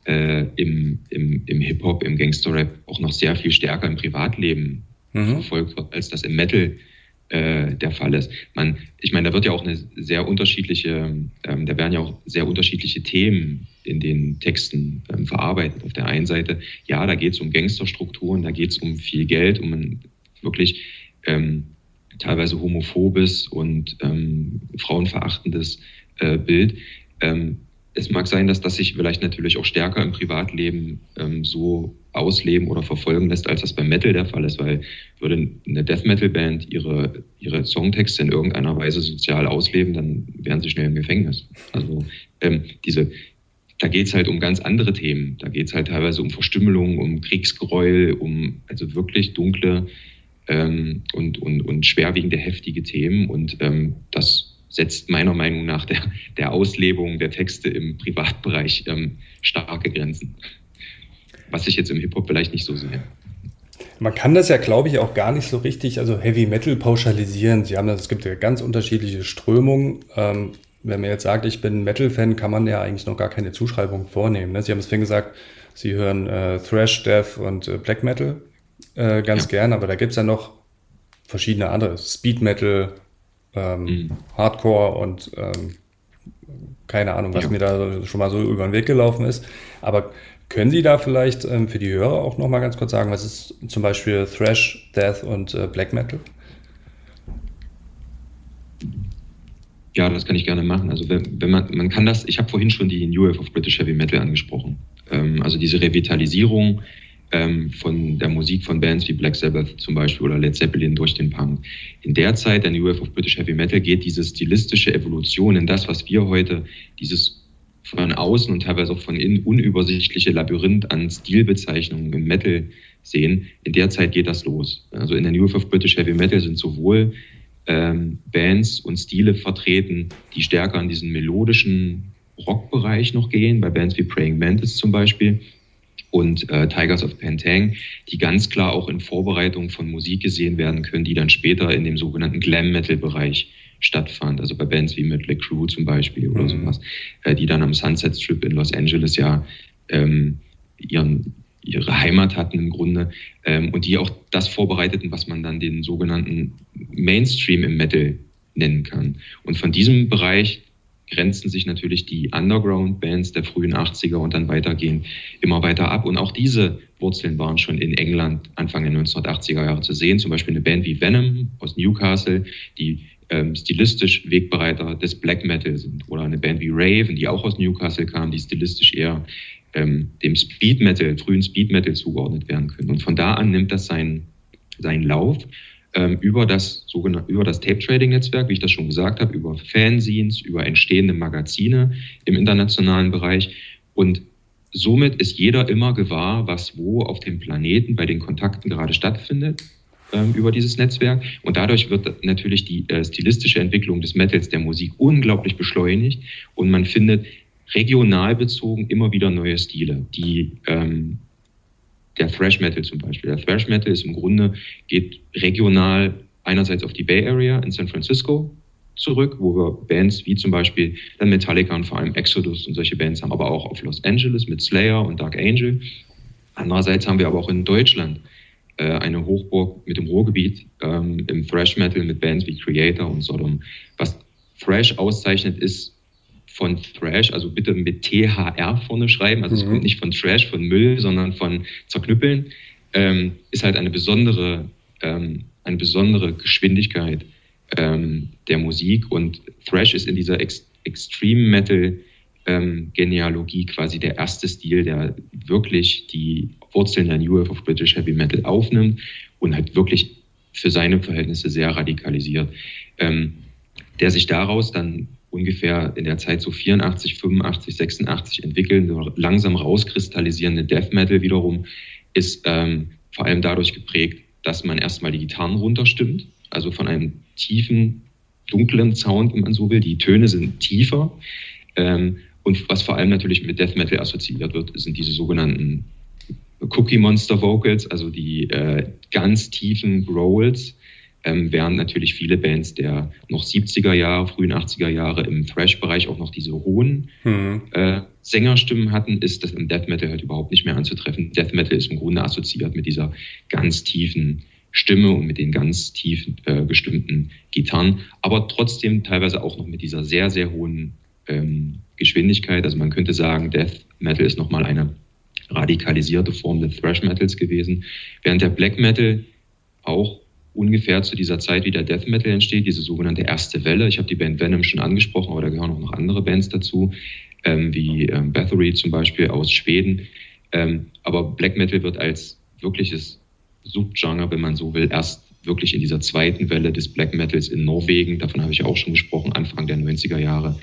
äh, im, im, im Hip-Hop, im Gangster-Rap auch noch sehr viel stärker im Privatleben mhm. verfolgt wird, als das im Metal äh, der Fall ist. Man, ich meine, da wird ja auch eine sehr unterschiedliche, ähm, da werden ja auch sehr unterschiedliche Themen in den Texten ähm, verarbeitet. Auf der einen Seite, ja, da geht es um Gangsterstrukturen, da geht es um viel Geld, um ein wirklich ähm, teilweise homophobes und ähm, frauenverachtendes äh, Bild. Ähm, es mag sein, dass das sich vielleicht natürlich auch stärker im Privatleben ähm, so ausleben oder verfolgen lässt, als das beim Metal der Fall ist, weil würde eine Death Metal Band ihre, ihre Songtexte in irgendeiner Weise sozial ausleben, dann wären sie schnell im Gefängnis. Also ähm, diese, da geht es halt um ganz andere Themen. Da geht es halt teilweise um Verstümmelung, um Kriegsgräuel, um also wirklich dunkle ähm, und, und, und schwerwiegende, heftige Themen. Und ähm, das setzt meiner Meinung nach der, der Auslebung der Texte im Privatbereich ähm, starke Grenzen. Was ich jetzt im Hip-Hop vielleicht nicht so sehe. Man kann das ja, glaube ich, auch gar nicht so richtig, also Heavy Metal pauschalisieren. Sie haben das, es gibt ja ganz unterschiedliche Strömungen. Ähm, wenn man jetzt sagt, ich bin Metal-Fan, kann man ja eigentlich noch gar keine Zuschreibung vornehmen. Ne? Sie haben es vorhin gesagt, Sie hören äh, Thrash, Death und äh, Black Metal äh, ganz ja. gern, aber da gibt es ja noch verschiedene andere. Speed Metal, ähm, mhm. Hardcore und ähm, keine Ahnung, was ja. mir da schon mal so über den Weg gelaufen ist. Aber können Sie da vielleicht ähm, für die Hörer auch noch mal ganz kurz sagen, was ist zum Beispiel Thrash, Death und äh, Black Metal? Ja, das kann ich gerne machen. Also wenn, wenn man, man kann das, ich habe vorhin schon die New Wave of British Heavy Metal angesprochen. Ähm, also diese Revitalisierung ähm, von der Musik von Bands wie Black Sabbath zum Beispiel oder Led Zeppelin durch den Punk. In der Zeit der New Wave of British Heavy Metal geht diese stilistische Evolution in das, was wir heute, dieses von außen und teilweise auch von innen unübersichtliche Labyrinth an Stilbezeichnungen im Metal sehen. In der Zeit geht das los. Also in der New Wave of British Heavy Metal sind sowohl ähm, Bands und Stile vertreten, die stärker in diesen melodischen Rockbereich noch gehen, bei Bands wie Praying Mantis zum Beispiel, und äh, Tigers of Pantang, die ganz klar auch in Vorbereitung von Musik gesehen werden können, die dann später in dem sogenannten Glam-Metal-Bereich stattfand. Also bei Bands wie Mötley Crue zum Beispiel oder mhm. sowas, äh, die dann am Sunset Strip in Los Angeles ja ähm, ihren, ihre Heimat hatten im Grunde ähm, und die auch das vorbereiteten, was man dann den sogenannten Mainstream im Metal nennen kann. Und von diesem Bereich grenzen sich natürlich die Underground-Bands der frühen 80er und dann weitergehend immer weiter ab. Und auch diese Wurzeln waren schon in England Anfang der 1980er Jahre zu sehen. Zum Beispiel eine Band wie Venom aus Newcastle, die ähm, stilistisch Wegbereiter des Black Metal sind. Oder eine Band wie Raven, die auch aus Newcastle kam, die stilistisch eher ähm, dem Speed Metal, frühen Speed Metal zugeordnet werden können. Und von da an nimmt das seinen, seinen Lauf ähm, über das sogenannte, über das Tape-Trading-Netzwerk, wie ich das schon gesagt habe, über Fanzines, über entstehende Magazine im internationalen Bereich. Und somit ist jeder immer gewahr, was wo auf dem Planeten bei den Kontakten gerade stattfindet ähm, über dieses Netzwerk. Und dadurch wird natürlich die äh, stilistische Entwicklung des Metals, der Musik unglaublich beschleunigt. Und man findet regional bezogen immer wieder neue Stile, die ähm, der Thrash Metal zum Beispiel. Der Thrash Metal ist im Grunde, geht regional einerseits auf die Bay Area in San Francisco zurück, wo wir Bands wie zum Beispiel dann Metallica und vor allem Exodus und solche Bands haben, aber auch auf Los Angeles mit Slayer und Dark Angel. Andererseits haben wir aber auch in Deutschland äh, eine Hochburg mit dem Ruhrgebiet ähm, im Thrash Metal mit Bands wie Creator und Sodom. Was Thrash auszeichnet, ist von Thrash, also bitte mit THR vorne schreiben, also mhm. es kommt nicht von Trash, von Müll, sondern von Zerknüppeln, ähm, ist halt eine besondere, ähm, eine besondere Geschwindigkeit ähm, der Musik. Und Thrash ist in dieser Ex Extreme Metal ähm, Genealogie quasi der erste Stil, der wirklich die Wurzeln der New Wave of British Heavy Metal aufnimmt und halt wirklich für seine Verhältnisse sehr radikalisiert, ähm, der sich daraus dann ungefähr in der Zeit so 84, 85, 86 entwickeln, langsam rauskristallisierende Death Metal wiederum ist ähm, vor allem dadurch geprägt, dass man erstmal die Gitarren runterstimmt, also von einem tiefen, dunklen Sound, wenn man so will. Die Töne sind tiefer. Ähm, und was vor allem natürlich mit Death Metal assoziiert wird, sind diese sogenannten Cookie Monster Vocals, also die äh, ganz tiefen Growls, ähm, während natürlich viele Bands der noch 70er Jahre, frühen 80er Jahre im Thrash-Bereich auch noch diese hohen mhm. äh, Sängerstimmen hatten, ist das im Death Metal halt überhaupt nicht mehr anzutreffen. Death Metal ist im Grunde assoziiert mit dieser ganz tiefen Stimme und mit den ganz tief äh, gestimmten Gitarren, aber trotzdem teilweise auch noch mit dieser sehr, sehr hohen ähm, Geschwindigkeit. Also man könnte sagen, Death Metal ist nochmal eine radikalisierte Form des Thrash Metals gewesen, während der Black Metal auch ungefähr zu dieser Zeit, wie der Death Metal entsteht, diese sogenannte erste Welle. Ich habe die Band Venom schon angesprochen, aber da gehören auch noch andere Bands dazu, ähm, wie ähm, Bathory zum Beispiel aus Schweden. Ähm, aber Black Metal wird als wirkliches Subgenre, wenn man so will, erst wirklich in dieser zweiten Welle des Black Metals in Norwegen, davon habe ich auch schon gesprochen, Anfang der 90er Jahre,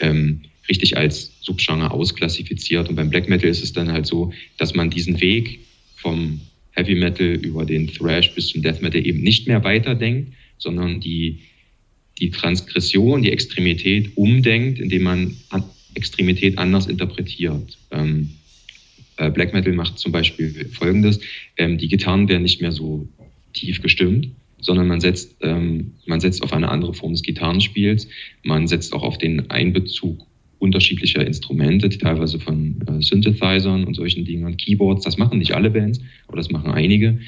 ähm, richtig als Subgenre ausklassifiziert. Und beim Black Metal ist es dann halt so, dass man diesen Weg vom Heavy Metal über den Thrash bis zum Death Metal eben nicht mehr weiterdenkt, sondern die, die Transgression, die Extremität umdenkt, indem man Extremität anders interpretiert. Ähm, äh, Black Metal macht zum Beispiel Folgendes. Ähm, die Gitarren werden nicht mehr so tief gestimmt, sondern man setzt, ähm, man setzt auf eine andere Form des Gitarrenspiels. Man setzt auch auf den Einbezug unterschiedlicher Instrumente, teilweise von äh, Synthesizern und solchen Dingen, Keyboards. Das machen nicht alle Bands, aber das machen einige.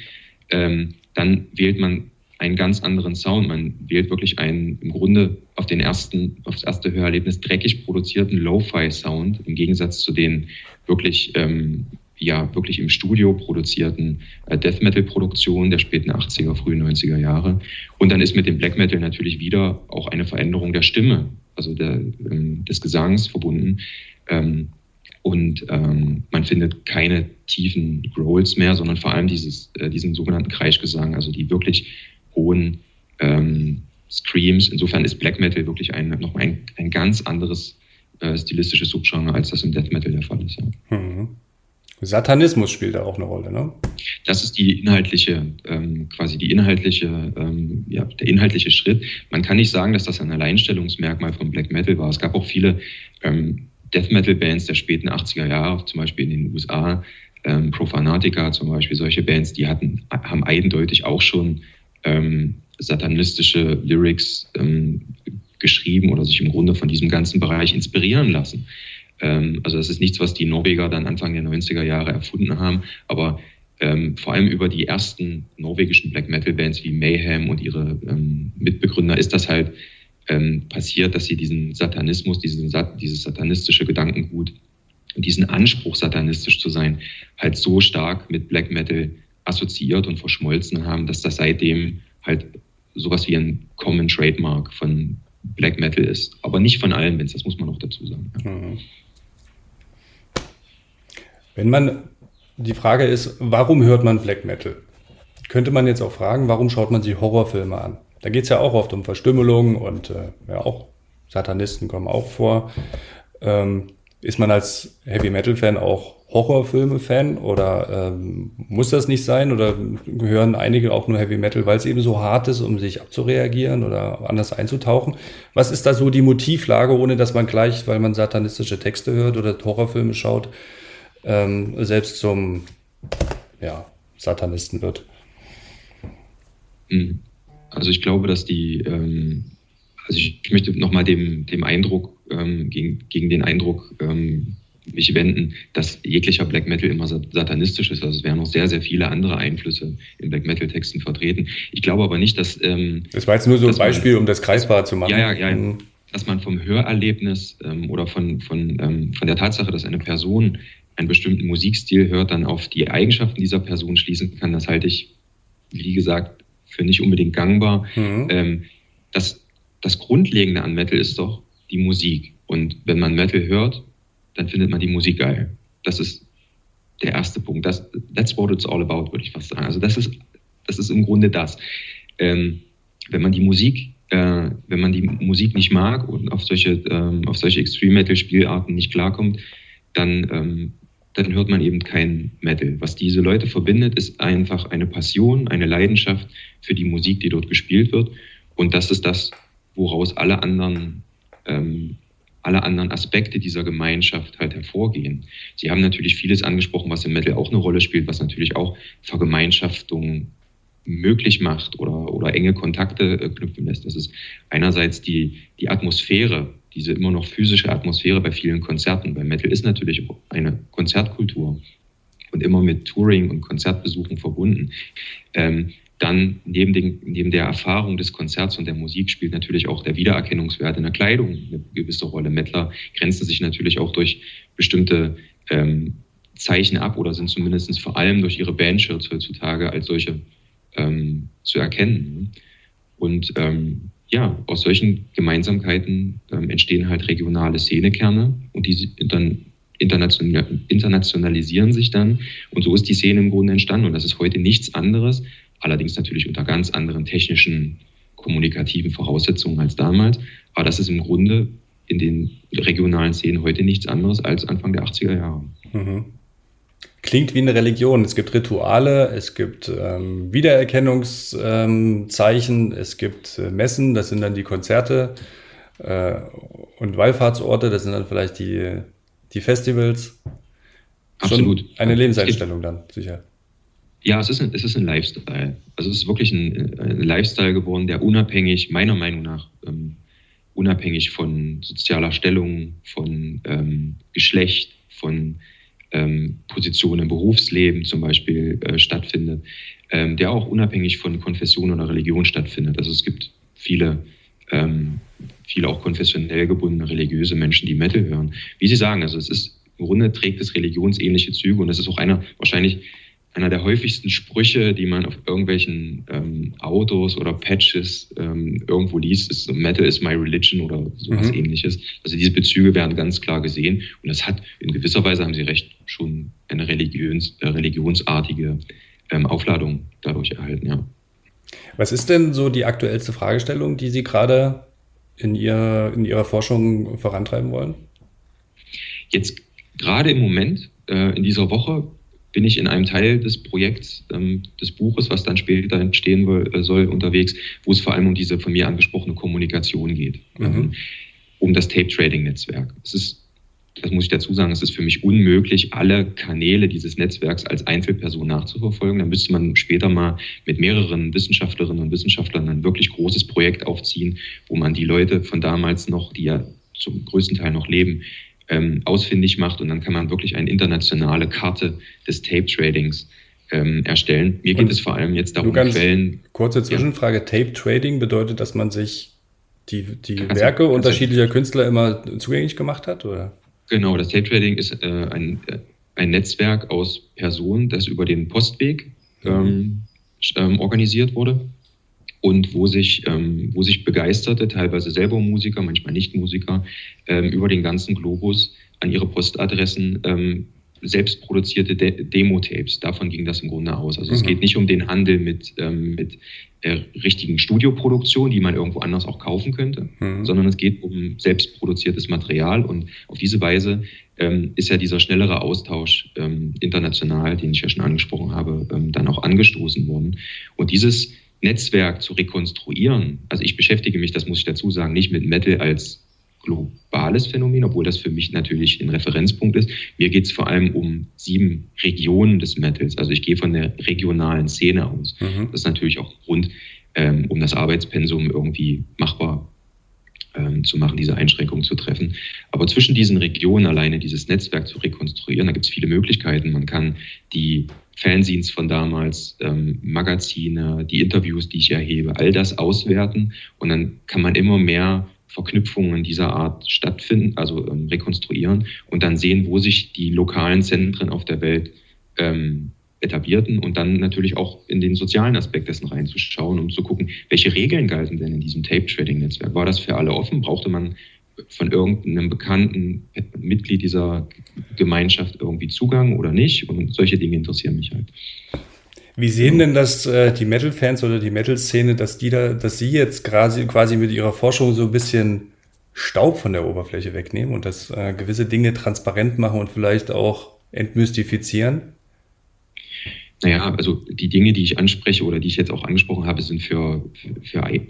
Ähm, dann wählt man einen ganz anderen Sound. Man wählt wirklich einen im Grunde auf den ersten, aufs erste Hörerlebnis dreckig produzierten Lo-Fi-Sound im Gegensatz zu den wirklich ähm, ja wirklich im Studio produzierten äh, Death Metal Produktionen der späten 80er, frühen 90er Jahre. Und dann ist mit dem Black Metal natürlich wieder auch eine Veränderung der Stimme, also der, ähm, des Gesangs verbunden. Ähm, und ähm, man findet keine tiefen Growls mehr, sondern vor allem dieses, äh, diesen sogenannten Kreischgesang, also die wirklich hohen Screams. Insofern ist Black Metal wirklich ein, nochmal ein, ein ganz anderes äh, stilistisches Subgenre, als das im Death Metal der Fall ist. Ja. Mhm. Satanismus spielt da auch eine Rolle, ne? Das ist die inhaltliche, ähm, quasi die inhaltliche, ähm, ja, der inhaltliche Schritt. Man kann nicht sagen, dass das ein Alleinstellungsmerkmal von Black Metal war. Es gab auch viele ähm, Death Metal Bands der späten 80er Jahre, zum Beispiel in den USA, ähm, Profanatica zum Beispiel, solche Bands, die hatten, haben eindeutig auch schon ähm, satanistische Lyrics ähm, geschrieben oder sich im Grunde von diesem ganzen Bereich inspirieren lassen. Ähm, also das ist nichts, was die Norweger dann Anfang der 90er Jahre erfunden haben, aber ähm, vor allem über die ersten norwegischen Black Metal Bands wie Mayhem und ihre ähm, Mitbegründer ist das halt ähm, passiert, dass sie diesen Satanismus, diesen, dieses satanistische Gedankengut und diesen Anspruch, satanistisch zu sein, halt so stark mit Black Metal assoziiert und verschmolzen haben, dass das seitdem halt sowas wie ein Common Trademark von Black Metal ist. Aber nicht von allen Bands, das muss man auch dazu sagen. Mhm. Wenn man, die Frage ist, warum hört man Black Metal? Könnte man jetzt auch fragen, warum schaut man sich Horrorfilme an? Da geht es ja auch oft um Verstümmelung und äh, ja, auch Satanisten kommen auch vor. Ähm, ist man als Heavy Metal Fan auch Horrorfilme-Fan oder ähm, muss das nicht sein oder gehören einige auch nur Heavy Metal, weil es eben so hart ist, um sich abzureagieren oder anders einzutauchen? Was ist da so die Motivlage, ohne dass man gleich, weil man satanistische Texte hört oder Horrorfilme schaut, ähm, selbst zum ja, Satanisten wird? Hm. Also ich glaube, dass die, ähm, also ich, ich möchte nochmal dem, dem Eindruck, ähm, gegen, gegen den Eindruck ähm, mich wenden, dass jeglicher Black Metal immer satanistisch ist. Also es wären noch sehr, sehr viele andere Einflüsse in Black Metal Texten vertreten. Ich glaube aber nicht, dass. Ähm, das war jetzt nur so ein Beispiel, man, um das greifbar zu machen. Ja, ja, ja. Mhm. Dass man vom Hörerlebnis ähm, oder von, von, ähm, von der Tatsache, dass eine Person einen bestimmten Musikstil hört, dann auf die Eigenschaften dieser Person schließen kann, das halte ich, wie gesagt, für nicht unbedingt gangbar. Mhm. Ähm, das, das Grundlegende an Metal ist doch die Musik. Und wenn man Metal hört, dann findet man die Musik geil. Das ist der erste Punkt. Das, that's what it's all about, würde ich fast sagen. Also das ist, das ist im Grunde das. Ähm, wenn man die Musik, äh, wenn man die Musik nicht mag und auf solche, ähm, auf solche Extreme Metal Spielarten nicht klarkommt, dann, ähm, dann hört man eben kein Metal. Was diese Leute verbindet, ist einfach eine Passion, eine Leidenschaft für die Musik, die dort gespielt wird. Und das ist das, woraus alle anderen ähm, alle anderen Aspekte dieser Gemeinschaft halt hervorgehen. Sie haben natürlich vieles angesprochen, was im Metal auch eine Rolle spielt, was natürlich auch Vergemeinschaftung möglich macht oder, oder enge Kontakte äh, knüpfen lässt. Das ist einerseits die, die Atmosphäre, diese immer noch physische Atmosphäre bei vielen Konzerten. Bei Metal ist natürlich auch eine Konzertkultur und immer mit Touring und Konzertbesuchen verbunden. Ähm, dann neben, den, neben der Erfahrung des Konzerts und der Musik spielt natürlich auch der Wiedererkennungswert in der Kleidung eine gewisse Rolle. Mettler grenzen sich natürlich auch durch bestimmte ähm, Zeichen ab oder sind zumindest vor allem durch ihre Bandshirts heutzutage als solche ähm, zu erkennen. Und ähm, ja, aus solchen Gemeinsamkeiten ähm, entstehen halt regionale Szenekerne und die dann international, internationalisieren sich dann. Und so ist die Szene im Grunde entstanden. Und das ist heute nichts anderes, allerdings natürlich unter ganz anderen technischen, kommunikativen Voraussetzungen als damals. Aber das ist im Grunde in den regionalen Szenen heute nichts anderes als Anfang der 80er Jahre. Mhm klingt wie eine Religion. Es gibt Rituale, es gibt ähm, Wiedererkennungszeichen, ähm, es gibt äh, Messen, das sind dann die Konzerte äh, und Wallfahrtsorte, das sind dann vielleicht die, die Festivals. Absolut. Schon eine Lebenseinstellung dann, sicher. Ja, es ist, ein, es ist ein Lifestyle. Also es ist wirklich ein, ein Lifestyle geworden, der unabhängig, meiner Meinung nach, ähm, unabhängig von sozialer Stellung, von ähm, Geschlecht, von ähm, Position im Berufsleben zum Beispiel äh, stattfindet, ähm, der auch unabhängig von Konfession oder Religion stattfindet. Also es gibt viele, ähm, viele auch konfessionell gebundene religiöse Menschen, die Metal hören. Wie Sie sagen, also es ist im Grunde trägt es religionsähnliche Züge und das ist auch einer wahrscheinlich einer der häufigsten Sprüche, die man auf irgendwelchen ähm, Autos oder Patches ähm, irgendwo liest, ist Metal is my religion oder sowas mhm. ähnliches. Also diese Bezüge werden ganz klar gesehen und das hat in gewisser Weise, haben Sie recht, schon eine religions, äh, religionsartige ähm, Aufladung dadurch erhalten, ja. Was ist denn so die aktuellste Fragestellung, die Sie gerade in, ihr, in Ihrer Forschung vorantreiben wollen? Jetzt gerade im Moment, äh, in dieser Woche, bin ich in einem Teil des Projekts, ähm, des Buches, was dann später entstehen äh, soll, unterwegs, wo es vor allem um diese von mir angesprochene Kommunikation geht, mhm. ähm, um das Tape-Trading-Netzwerk. Es ist, das muss ich dazu sagen, es ist für mich unmöglich, alle Kanäle dieses Netzwerks als Einzelperson nachzuverfolgen. Da müsste man später mal mit mehreren Wissenschaftlerinnen und Wissenschaftlern ein wirklich großes Projekt aufziehen, wo man die Leute von damals noch, die ja zum größten Teil noch leben, ähm, ausfindig macht und dann kann man wirklich eine internationale Karte des Tape-Tradings ähm, erstellen. Mir geht und es vor allem jetzt darum, Quellen. Kurze Zwischenfrage: ja. Tape-Trading bedeutet, dass man sich die, die also, Werke also, unterschiedlicher Künstler immer zugänglich gemacht hat, oder? Genau, das Tape-Trading ist äh, ein, äh, ein Netzwerk aus Personen, das über den Postweg mhm. ähm, ähm organisiert wurde und wo sich, ähm, wo sich Begeisterte, teilweise selber Musiker, manchmal Nicht-Musiker, ähm, über den ganzen Globus an ihre Postadressen ähm, selbst produzierte De Demo-Tapes. Davon ging das im Grunde aus. Also mhm. es geht nicht um den Handel mit, ähm, mit äh, richtigen Studioproduktionen, die man irgendwo anders auch kaufen könnte, mhm. sondern es geht um selbstproduziertes Material. Und auf diese Weise ähm, ist ja dieser schnellere Austausch ähm, international, den ich ja schon angesprochen habe, ähm, dann auch angestoßen worden. Und dieses Netzwerk zu rekonstruieren, also ich beschäftige mich, das muss ich dazu sagen, nicht mit Metal als globales Phänomen, obwohl das für mich natürlich ein Referenzpunkt ist. Mir geht es vor allem um sieben Regionen des Metals. Also ich gehe von der regionalen Szene aus. Mhm. Das ist natürlich auch Grund, ähm, um das Arbeitspensum irgendwie machbar ähm, zu machen, diese Einschränkungen zu treffen. Aber zwischen diesen Regionen alleine dieses Netzwerk zu rekonstruieren, da gibt es viele Möglichkeiten. Man kann die Fanzines von damals, ähm, Magazine, die Interviews, die ich erhebe, all das auswerten und dann kann man immer mehr Verknüpfungen dieser Art stattfinden, also ähm, rekonstruieren und dann sehen, wo sich die lokalen Zentren auf der Welt ähm, etablierten und dann natürlich auch in den sozialen Aspekt dessen reinzuschauen, um zu gucken, welche Regeln galten denn in diesem Tape-Trading-Netzwerk? War das für alle offen? Brauchte man von irgendeinem bekannten Mitglied dieser Gemeinschaft irgendwie Zugang oder nicht? Und solche Dinge interessieren mich halt. Wie sehen denn das äh, die Metal-Fans oder die Metal-Szene, dass die da, dass sie jetzt quasi, quasi mit ihrer Forschung so ein bisschen Staub von der Oberfläche wegnehmen und dass äh, gewisse Dinge transparent machen und vielleicht auch entmystifizieren? Naja, also die Dinge, die ich anspreche oder die ich jetzt auch angesprochen habe, sind für, für, für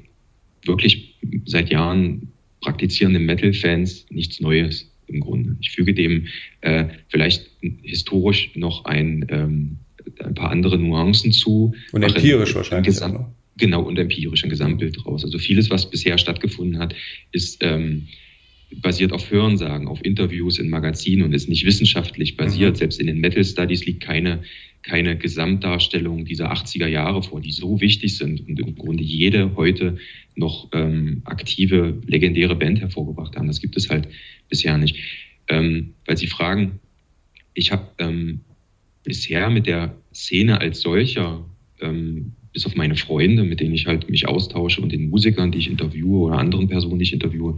wirklich seit Jahren praktizierende Metal-Fans nichts Neues im Grunde. Ich füge dem äh, vielleicht historisch noch ein, ähm, ein paar andere Nuancen zu. Und empirisch wahrscheinlich. Gesamt, ne? Genau, und empirisch ein Gesamtbild draus. Also vieles, was bisher stattgefunden hat, ist ähm, basiert auf Hörensagen, auf Interviews in Magazinen und ist nicht wissenschaftlich basiert. Mhm. Selbst in den Metal Studies liegt keine, keine Gesamtdarstellung dieser 80er Jahre vor, die so wichtig sind und im Grunde jede heute noch ähm, aktive, legendäre Band hervorgebracht haben. Das gibt es halt bisher nicht. Ähm, weil Sie fragen, ich habe ähm, bisher mit der Szene als solcher ähm, bis auf meine Freunde, mit denen ich halt mich austausche und den Musikern, die ich interviewe oder anderen Personen, die ich interviewe,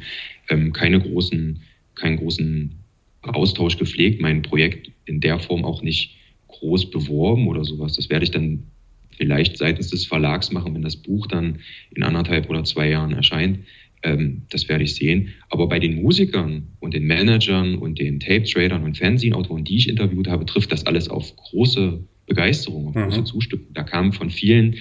ähm, keine großen, keinen großen Austausch gepflegt, mein Projekt in der Form auch nicht groß beworben oder sowas. Das werde ich dann vielleicht seitens des Verlags machen, wenn das Buch dann in anderthalb oder zwei Jahren erscheint. Ähm, das werde ich sehen. Aber bei den Musikern und den Managern und den Tape-Tradern und Fernsehautoren, die ich interviewt habe, trifft das alles auf große Begeisterung und große mhm. Zustimmung. Da kam von vielen,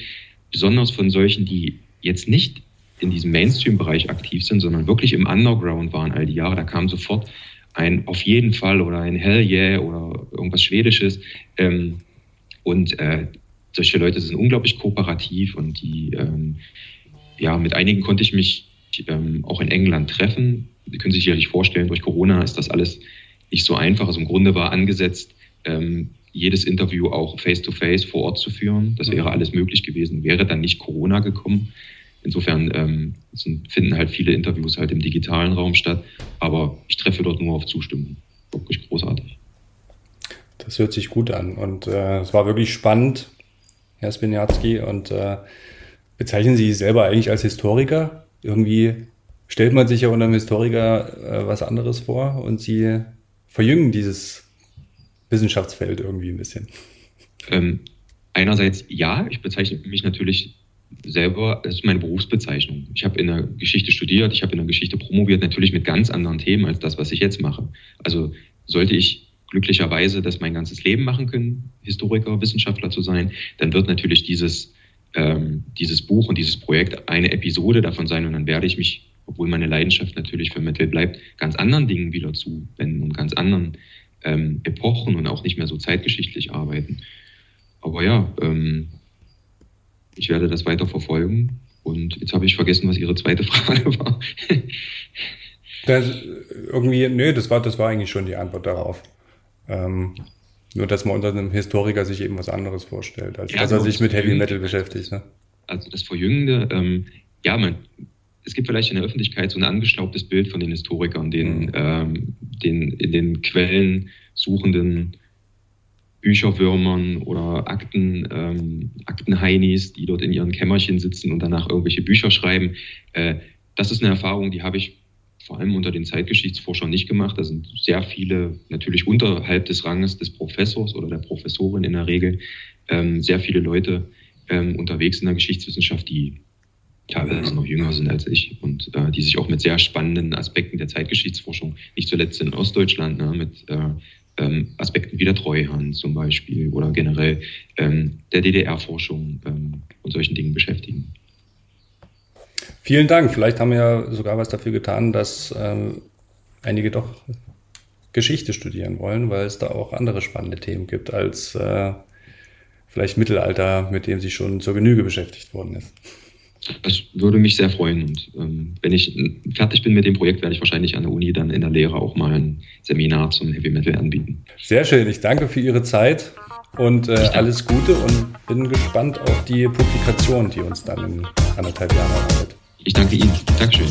besonders von solchen, die jetzt nicht in diesem Mainstream-Bereich aktiv sind, sondern wirklich im Underground waren all die Jahre, da kam sofort ein auf jeden Fall oder ein Hell yeah oder irgendwas Schwedisches. Ähm, und äh, solche Leute sind unglaublich kooperativ und die, ähm, ja, mit einigen konnte ich mich ähm, auch in England treffen. Sie können sich sicherlich vorstellen, durch Corona ist das alles nicht so einfach. Also im Grunde war angesetzt, ähm, jedes Interview auch face-to-face -face vor Ort zu führen. Das wäre mhm. alles möglich gewesen, wäre dann nicht Corona gekommen. Insofern ähm, finden halt viele Interviews halt im digitalen Raum statt, aber ich treffe dort nur auf Zustimmung. Wirklich großartig. Das hört sich gut an und äh, es war wirklich spannend, Herr Spinjatzki. Und äh, bezeichnen Sie sich selber eigentlich als Historiker? Irgendwie stellt man sich ja unter einem Historiker äh, was anderes vor und Sie verjüngen dieses Wissenschaftsfeld irgendwie ein bisschen? Ähm, einerseits ja, ich bezeichne mich natürlich selber, das ist meine Berufsbezeichnung. Ich habe in der Geschichte studiert, ich habe in der Geschichte promoviert, natürlich mit ganz anderen Themen als das, was ich jetzt mache. Also sollte ich glücklicherweise das mein ganzes Leben machen können, Historiker, Wissenschaftler zu sein, dann wird natürlich dieses, ähm, dieses Buch und dieses Projekt eine Episode davon sein und dann werde ich mich, obwohl meine Leidenschaft natürlich für Metal bleibt, ganz anderen Dingen wieder zuwenden und ganz anderen ähm, Epochen und auch nicht mehr so zeitgeschichtlich arbeiten. Aber ja, ähm, ich werde das weiter verfolgen. Und jetzt habe ich vergessen, was Ihre zweite Frage war. das, irgendwie, nö, das war, das war eigentlich schon die Antwort darauf. Ähm, nur, dass man unter einem Historiker sich eben was anderes vorstellt, als ja, dass er sich mit Heavy Metal beschäftigt. Ne? Also das Verjüngende, ähm, ja, man, es gibt vielleicht in der Öffentlichkeit so ein angestaubtes Bild von den Historikern, den, mhm. ähm, den in den Quellen suchenden Bücherwürmern oder Akten, ähm, Aktenheinis, die dort in ihren Kämmerchen sitzen und danach irgendwelche Bücher schreiben. Äh, das ist eine Erfahrung, die habe ich vor allem unter den Zeitgeschichtsforschern nicht gemacht. Da sind sehr viele, natürlich unterhalb des Ranges des Professors oder der Professorin in der Regel, ähm, sehr viele Leute ähm, unterwegs in der Geschichtswissenschaft, die teilweise noch jünger sind als ich und äh, die sich auch mit sehr spannenden Aspekten der Zeitgeschichtsforschung, nicht zuletzt in Ostdeutschland, ne, mit äh, ähm, Aspekten wie der Treuhand zum Beispiel oder generell ähm, der DDR-Forschung ähm, und solchen Dingen beschäftigen. Vielen Dank. Vielleicht haben wir ja sogar was dafür getan, dass ähm, einige doch Geschichte studieren wollen, weil es da auch andere spannende Themen gibt als äh, vielleicht Mittelalter, mit dem sie schon zur Genüge beschäftigt worden ist. Das würde mich sehr freuen. Und ähm, wenn ich fertig bin mit dem Projekt, werde ich wahrscheinlich an der Uni dann in der Lehre auch mal ein Seminar zum Heavy Metal anbieten. Sehr schön. Ich danke für Ihre Zeit und äh, alles Gute und bin gespannt auf die Publikation, die uns dann in anderthalb Jahren erwartet. Ich danke Ihnen. Dankeschön.